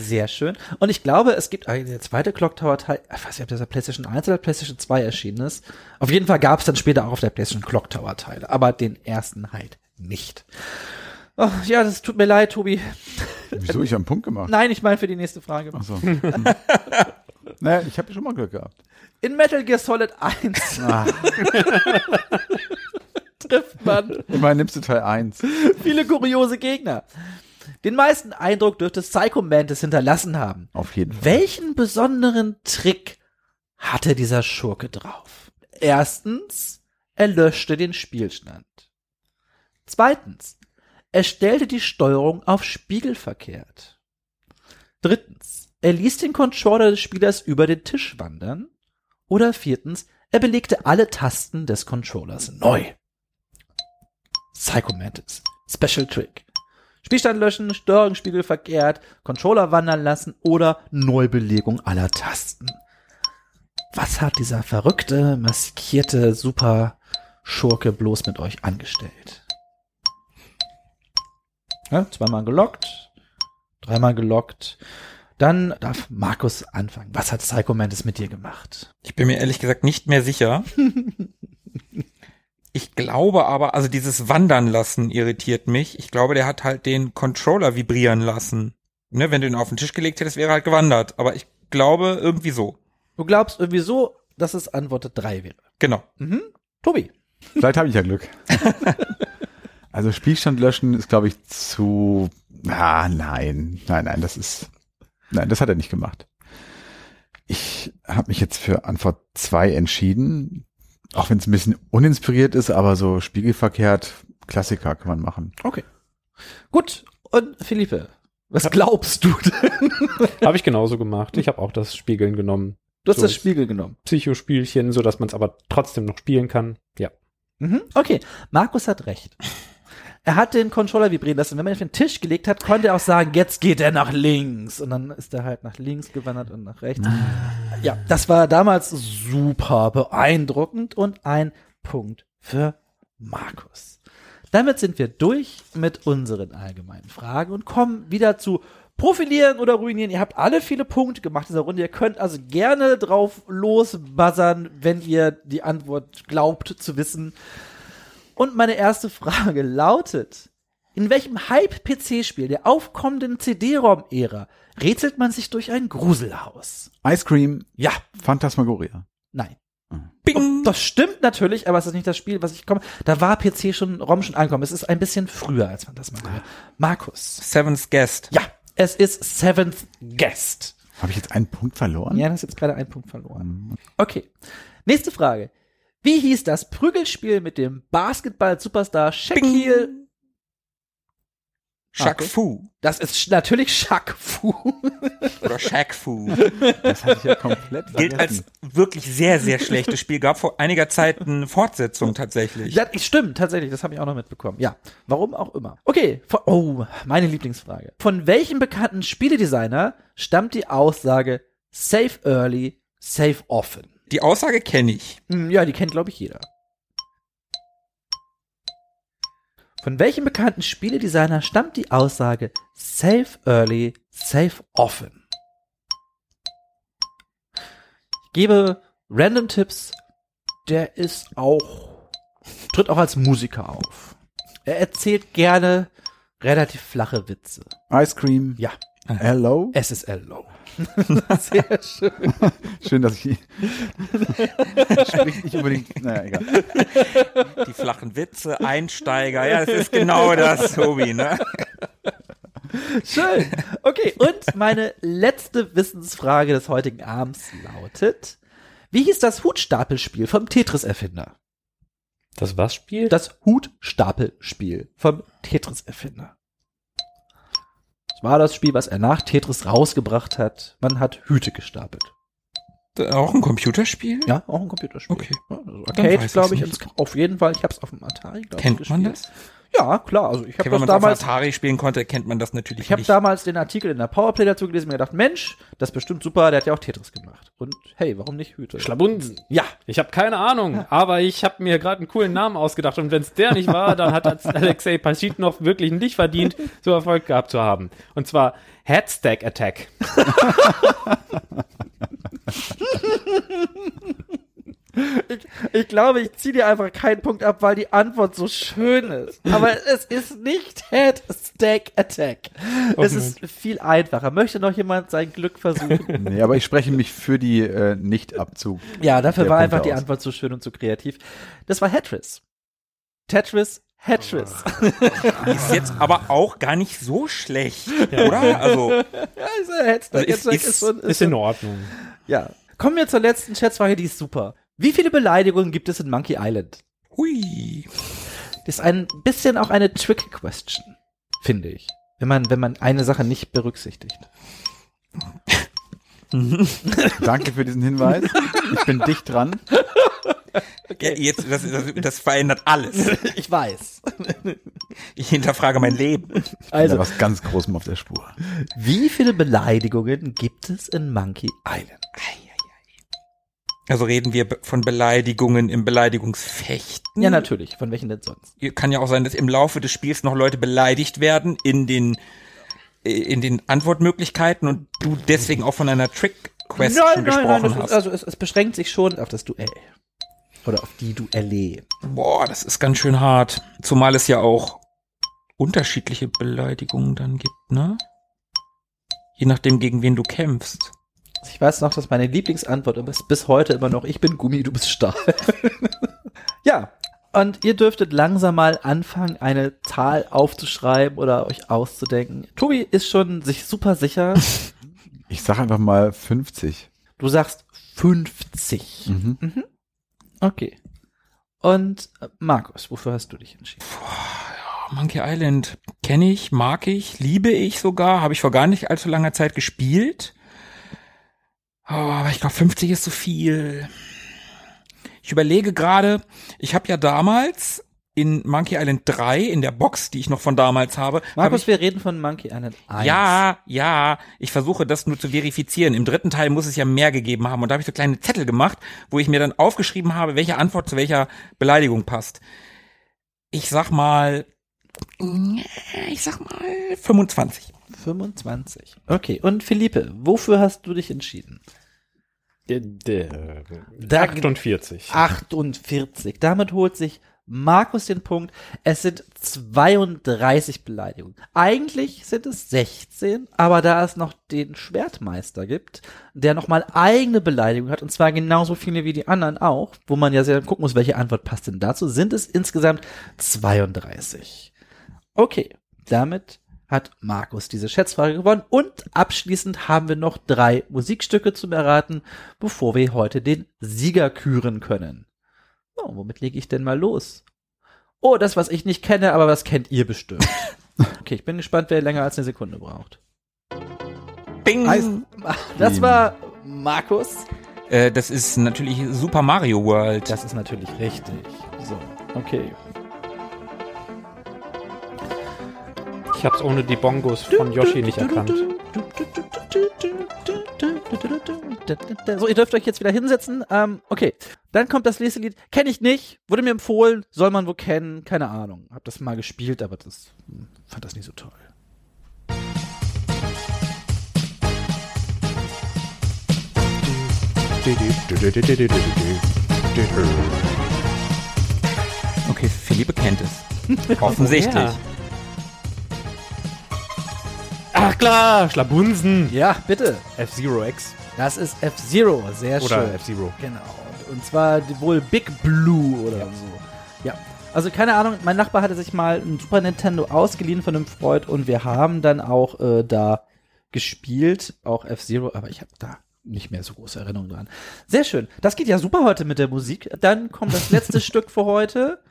Sehr schön. Und ich glaube, es gibt eigentlich der zweite Clock Tower Teil, ich weiß nicht, ob der auf PlayStation 1 oder PlayStation 2 erschienen ist. Auf jeden Fall gab es dann später auch auf der PlayStation Clock Tower Teile, aber den ersten halt nicht. Oh, ja, das tut mir leid, Tobi. Wieso? Ich habe einen Punkt gemacht. Nein, ich meine für die nächste Frage. Ach so. naja, ich habe schon mal Glück gehabt. In Metal Gear Solid 1 Ah, trifft man immerhin nimmst du Teil 1. viele kuriose Gegner. Den meisten Eindruck dürfte Psycho Mantis hinterlassen haben. Auf jeden Fall. Welchen besonderen Trick hatte dieser Schurke drauf? Erstens, er löschte den Spielstand. Zweitens, er stellte die Steuerung auf spiegelverkehrt. Drittens, er ließ den Controller des Spielers über den Tisch wandern. Oder viertens, er belegte alle Tasten des Controllers neu. Psycho Mantis. Special Trick. Spielstand löschen, Steuerungsspiegel verkehrt, Controller wandern lassen oder Neubelegung aller Tasten. Was hat dieser verrückte, maskierte Super Schurke bloß mit euch angestellt? Ja, zweimal gelockt, dreimal gelockt. Dann darf Markus anfangen. Was hat Psycho Mantis mit dir gemacht? Ich bin mir ehrlich gesagt nicht mehr sicher. Ich glaube aber, also dieses Wandern lassen irritiert mich. Ich glaube, der hat halt den Controller vibrieren lassen. Ne, wenn du ihn auf den Tisch gelegt hättest, wäre er halt gewandert. Aber ich glaube irgendwie so. Du glaubst irgendwie so, dass es Antwort 3 wäre. Genau. Mhm. Tobi. Vielleicht habe ich ja Glück. also Spielstand löschen ist, glaube ich, zu. Ah, nein, nein, nein, das ist. Nein, das hat er nicht gemacht. Ich habe mich jetzt für Antwort 2 entschieden. Auch wenn es ein bisschen uninspiriert ist, aber so spiegelverkehrt, Klassiker kann man machen. Okay. Gut. Und Philippe, was glaubst du denn? Habe ich genauso gemacht. Ich habe auch das Spiegeln genommen. Du hast So das Spiegel genommen. Psychospielchen, so dass man es aber trotzdem noch spielen kann. Ja. Mhm. Okay, Markus hat recht. Er hat den Controller vibrieren lassen. Wenn man ihn auf den Tisch gelegt hat, konnte er auch sagen, jetzt geht er nach links. Und dann ist er halt nach links gewandert und nach rechts. Ja, das war damals super beeindruckend und ein Punkt für Markus. Damit sind wir durch mit unseren allgemeinen Fragen und kommen wieder zu Profilieren oder Ruinieren. Ihr habt alle viele Punkte gemacht in dieser Runde. Ihr könnt also gerne drauf losbuzzern, wenn ihr die Antwort glaubt zu wissen. Und meine erste Frage lautet, in welchem Hype-PC-Spiel der aufkommenden CD-ROM-Ära rätselt man sich durch ein Gruselhaus? Ice Cream, Ja, Phantasmagoria. nein. Bing! Das stimmt natürlich, aber es ist nicht das Spiel, was ich komme. Da war PC schon, ROM schon angekommen. Es ist ein bisschen früher als Phantasmagoria. Markus. Seventh Guest. Ja, es ist Seventh Guest. Habe ich jetzt einen Punkt verloren? Ja, du hast jetzt gerade einen Punkt verloren. Okay. Nächste Frage. Wie hieß das Prügelspiel mit dem Basketball-Superstar Shaquille? Shaq Okay. Fu. Das ist natürlich Shaq Fu. Oder Shaq Fu. Das hatte ich ja komplett Gilt als wirklich sehr, sehr schlechtes Spiel. Gab vor einiger Zeit eine Fortsetzung tatsächlich. Ja, stimmt, tatsächlich, das habe ich auch noch mitbekommen. Ja, warum auch immer. Okay, von, oh, meine Lieblingsfrage. Von welchem bekannten Spieledesigner stammt die Aussage Save Early, Save Often? Die Aussage kenne ich. Hm, Ja, die kennt, glaube ich, jeder. Von welchem bekannten Spieledesigner stammt die Aussage Save Early, Save Often? Ich gebe random Tipps. Der ist auch, tritt auch als Musiker auf. Er erzählt gerne relativ flache Witze. Ice Cream. Ja, Hello. SSL Low. Sehr schön. Schön, dass ich spricht nicht unbedingt. Naja, egal. Die flachen Witze, Einsteiger. Ja, das ist genau das, Tobi, ne? Schön. Okay, und meine letzte Wissensfrage des heutigen Abends lautet: Wie hieß das Hutstapelspiel vom Tetris-Erfinder? Das was Spiel? Das Hutstapelspiel vom Tetris-Erfinder. Das war das Spiel, was er nach Tetris rausgebracht hat. Man hat Hüte gestapelt. Auch ein Computerspiel? Ja, auch ein Computerspiel. Okay. Also Arcade, glaube ich, nicht. auf jeden Fall. Ich habe es auf dem Atari, glaube ich, Kennt man das? Ja, klar. Also ich habe Okay, wenn das damals Atari spielen konnte, kennt man das natürlich Ich habe nicht. damals den Artikel in der Powerplay dazu gelesen und mir gedacht, Mensch, das ist bestimmt super, der hat ja auch Tetris gemacht. Und hey, warum nicht Hüte? Schlabunsen. ja, Ich habe keine Ahnung, aber ich habe mir gerade einen coolen Namen ausgedacht und wenn es der nicht war, dann hat Alexei Paschitnov wirklich nicht verdient, so Erfolg gehabt zu haben. Und zwar Headstack Attack. ich glaube, ich ziehe dir einfach keinen Punkt ab, weil die Antwort so schön ist. Aber es ist nicht Head Stack Attack. es ist viel einfacher. Möchte noch jemand sein Glück versuchen? Nee, aber ich spreche mich für die äh, Nicht-Abzug. ja, dafür war Punkte einfach die aus. Antwort so schön und so kreativ. Das war Tetris. Tetris, Tetris. Ist jetzt aber auch gar nicht so schlecht, oder? Also, Head Stack Also ist- ist- Ist in Ordnung. Ja. Kommen wir zur letzten Schätzfrage, die ist super. Wie viele Beleidigungen gibt es in Monkey Island? hui. Das ist ein bisschen auch eine trick question, finde ich. Wenn man, wenn man eine Sache nicht berücksichtigt. Danke für diesen Hinweis. Ich bin dicht dran. Ja, jetzt, das, das, das verändert alles. Ich weiß. Ich hinterfrage mein Leben. Also, was ganz Großem auf der Spur. wie viele Beleidigungen gibt es in Monkey Island? Also reden wir von Beleidigungen im Beleidigungsfechten. Ja, natürlich. Von welchen denn sonst? Kann ja auch sein, dass im Laufe des Spiels noch Leute beleidigt werden in den äh, in den Antwortmöglichkeiten und du deswegen auch von einer Trick Question gesprochen das hast. Ist, also es, es beschränkt sich schon auf das Duell. Oder auf die Duelle. Boah, das ist ganz schön hart. Zumal es ja auch unterschiedliche Beleidigungen dann gibt, ne? Je nachdem, gegen wen du kämpfst. Ich weiß noch, dass meine Lieblingsantwort ist bis heute immer noch, ich bin Gummi, du bist Stahl. ja. Und ihr dürftet langsam mal anfangen, eine Zahl aufzuschreiben oder euch auszudenken. Tobi ist schon sich super sicher. Ich sag einfach mal 50. Du sagst 50. Mhm. Okay. Und äh, Markus, wofür hast du dich entschieden? Monkey Island kenne ich, mag ich, liebe ich sogar, habe ich vor gar nicht allzu langer Zeit gespielt. Oh, aber ich glaube, 50 ist zu viel. Ich überlege gerade, ich habe ja damals in Monkey Island 3 in der Box, die ich noch von damals habe, hab Markus, ich, wir reden von Monkey Island 1. ja, ja, ich versuche das nur zu verifizieren. Im dritten Teil muss es ja mehr gegeben haben und da habe ich so kleine Zettel gemacht, wo ich mir dann aufgeschrieben habe, welche Antwort zu welcher Beleidigung passt. Ich sag mal, ich sag mal 25. 25. Okay. Und Philippe, wofür hast du dich entschieden? Der, der, Da- 48. 48. Damit holt sich Markus den Punkt. Es sind 32 Beleidigungen. Eigentlich sind es 16, aber da es noch den Schwertmeister gibt, der nochmal eigene Beleidigungen hat, und zwar genauso viele wie die anderen auch, wo man ja sehr gucken muss, welche Antwort passt denn dazu, sind es insgesamt 32. Okay, damit hat Markus diese Schätzfrage gewonnen und abschließend haben wir noch drei Musikstücke zum Erraten, bevor wir heute den Sieger küren können. Oh, womit lege ich denn mal los? Oh, das, was ich nicht kenne, aber was kennt ihr bestimmt. Okay, ich bin gespannt, wer länger als eine Sekunde braucht. Bing! Das war Markus. Äh, das ist natürlich Super Mario World. Das ist natürlich richtig. So, okay. Ich hab's ohne die Bongos von Yoshi nicht erkannt. So, ihr dürft euch jetzt wieder hinsetzen. Ähm, okay, dann kommt das nächste Lied. Kenne ich nicht, wurde mir empfohlen, soll man wohl kennen, keine Ahnung. Hab das mal gespielt, aber das hm, fand das nicht so toll. Okay, Philippe kennt es. Offensichtlich. Ja. Ach klar, Schlabunsen. Ja, bitte. F-Zero X. Das ist F-Zero, sehr Oder schön. F-Zero. Genau. Und zwar wohl Big Blue oder so. Ja. Also keine Ahnung, mein Nachbar hatte sich mal ein Super Nintendo ausgeliehen von einem Freund und wir haben dann auch äh, da gespielt, auch F-Zero, aber ich habe da nicht mehr so große Erinnerungen dran. Sehr schön. Das geht ja super heute mit der Musik. Dann kommt das letzte Stück für heute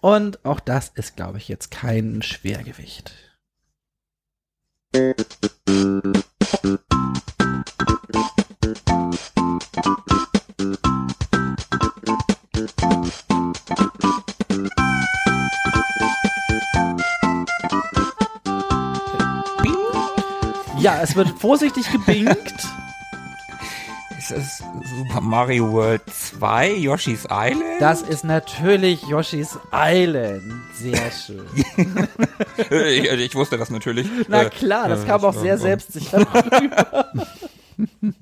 und auch das ist, glaube ich, jetzt kein Schwergewicht. Ja, es wird vorsichtig gebinkt. Ist Super Mario World 2, Yoshi's Island? Das ist natürlich Yoshi's Island. Sehr schön. Ich, ich wusste das natürlich. Na Äh, klar, das äh, kam auch sehr selbstsicher rüber.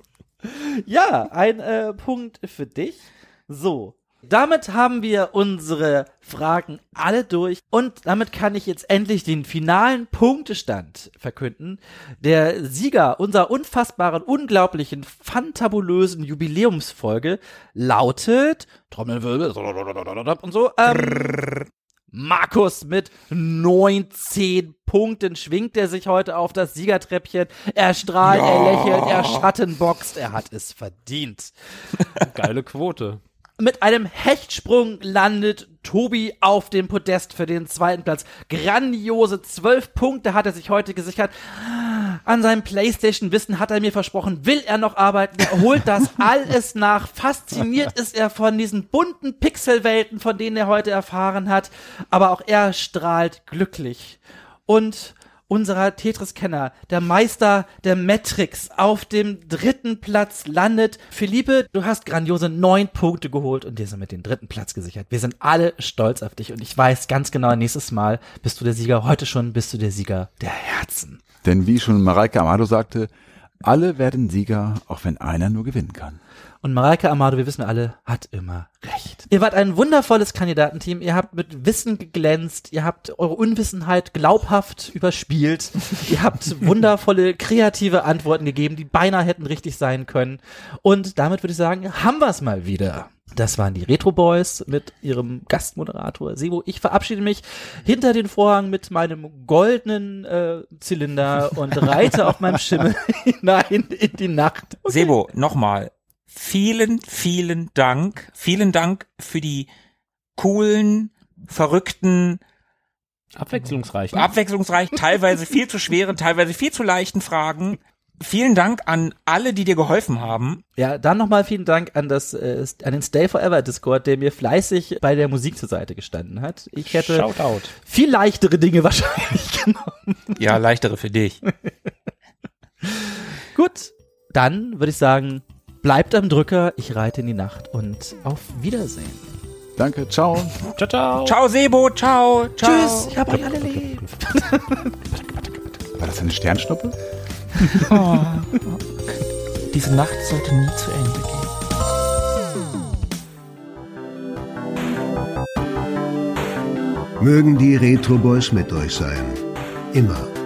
ja, ein äh, Punkt für dich. So. Damit haben wir unsere Fragen alle durch und damit kann ich jetzt endlich den finalen Punktestand verkünden. Der Sieger unserer unfassbaren, unglaublichen, fantabulösen Jubiläumsfolge lautet Trommelwirbel und so ähm, Markus mit 19 Punkten schwingt er sich heute auf das Siegertreppchen. Er strahlt, er lächelt, er schattenboxt, er hat es verdient. Geile Quote. Mit einem Hechtsprung landet Tobi auf dem Podest für den zweiten Platz. Grandiose zwölf Punkte hat er sich heute gesichert. An seinem Playstation-Wissen hat er mir versprochen, will er noch arbeiten. Er holt das alles nach. Fasziniert ist er von diesen bunten Pixelwelten, von denen er heute erfahren hat. Aber auch er strahlt glücklich. Und unserer Tetris-Kenner, der Meister der Matrix, auf dem dritten Platz landet. Philippe, du hast grandiose neun Punkte geholt und dir somit den dritten Platz gesichert. Wir sind alle stolz auf dich und ich weiß ganz genau, nächstes Mal bist du der Sieger. Heute schon bist du der Sieger der Herzen. Denn wie schon Mareike Amado sagte, alle werden Sieger, auch wenn einer nur gewinnen kann. Und Mareike Amado, wir wissen alle, hat immer recht. Ihr wart ein wundervolles Kandidatenteam. Ihr habt mit Wissen geglänzt. Ihr habt eure Unwissenheit glaubhaft überspielt. ihr habt wundervolle, kreative Antworten gegeben, die beinahe hätten richtig sein können. Und damit würde ich sagen, haben wir es mal wieder. Das waren die Retro Boys mit ihrem Gastmoderator Sebo. Ich verabschiede mich hinter den Vorhang mit meinem goldenen äh, Zylinder und reite auf meinem Schimmel hinein in die Nacht. Sebo, nochmal. Vielen, vielen Dank. Vielen Dank für die coolen, verrückten, Abwechslungsreich. abwechslungsreichen, teilweise viel zu schweren, teilweise viel zu leichten Fragen. Vielen Dank an alle, die dir geholfen haben. Ja, dann nochmal vielen Dank an das, äh, an den Stay Forever Discord, der mir fleißig bei der Musik zur Seite gestanden hat. Ich hätte Shoutout. viel leichtere Dinge wahrscheinlich genommen. Ja, leichtere für dich. Gut, dann würde ich sagen, bleibt am Drücker, ich reite in die Nacht und auf Wiedersehen. Danke, ciao. Ciao, ciao. Ciao, Sebo. Ciao. ciao. Tschüss, ich hab euch alle lieb. War das eine Sternschnuppe? Diese Nacht sollte nie zu Ende gehen. Mögen die Retro Boys mit euch sein. Immer.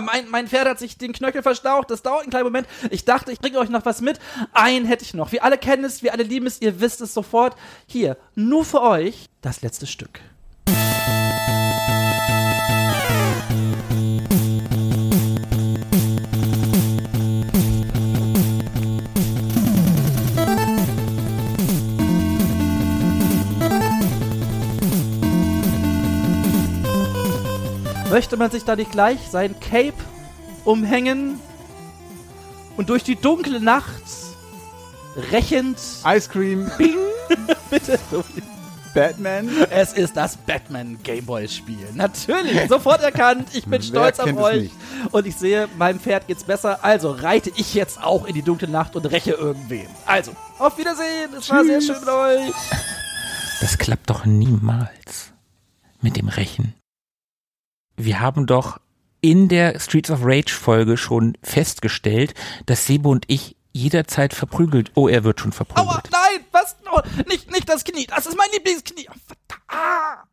Mein, mein Pferd hat sich den Knöchel verstaucht. Das dauert einen kleinen Moment. Ich dachte, ich bringe euch noch was mit. Einen hätte ich noch. Wir alle kennen es, wir alle lieben es, ihr wisst es sofort. Hier, nur für euch, das letzte Stück. Möchte man sich da nicht gleich sein Cape umhängen und durch die dunkle Nacht rächend Ice Cream, bitte Batman. Es ist das Batman Gameboy Spiel. Natürlich, sofort erkannt. Ich bin stolz auf euch. Und ich sehe, meinem Pferd geht's besser. Also reite ich jetzt auch in die dunkle Nacht und räche irgendwen. Also, auf Wiedersehen. Es war sehr schön mit euch. Das klappt doch niemals mit dem Rächen. Wir haben doch in der Streets of Rage Folge schon festgestellt, dass Sebo und ich jederzeit verprügelt. Oh, er wird schon verprügelt. Aua, nein, was? Oh, nicht, nicht das Knie. Das ist mein Lieblingsknie. Ah.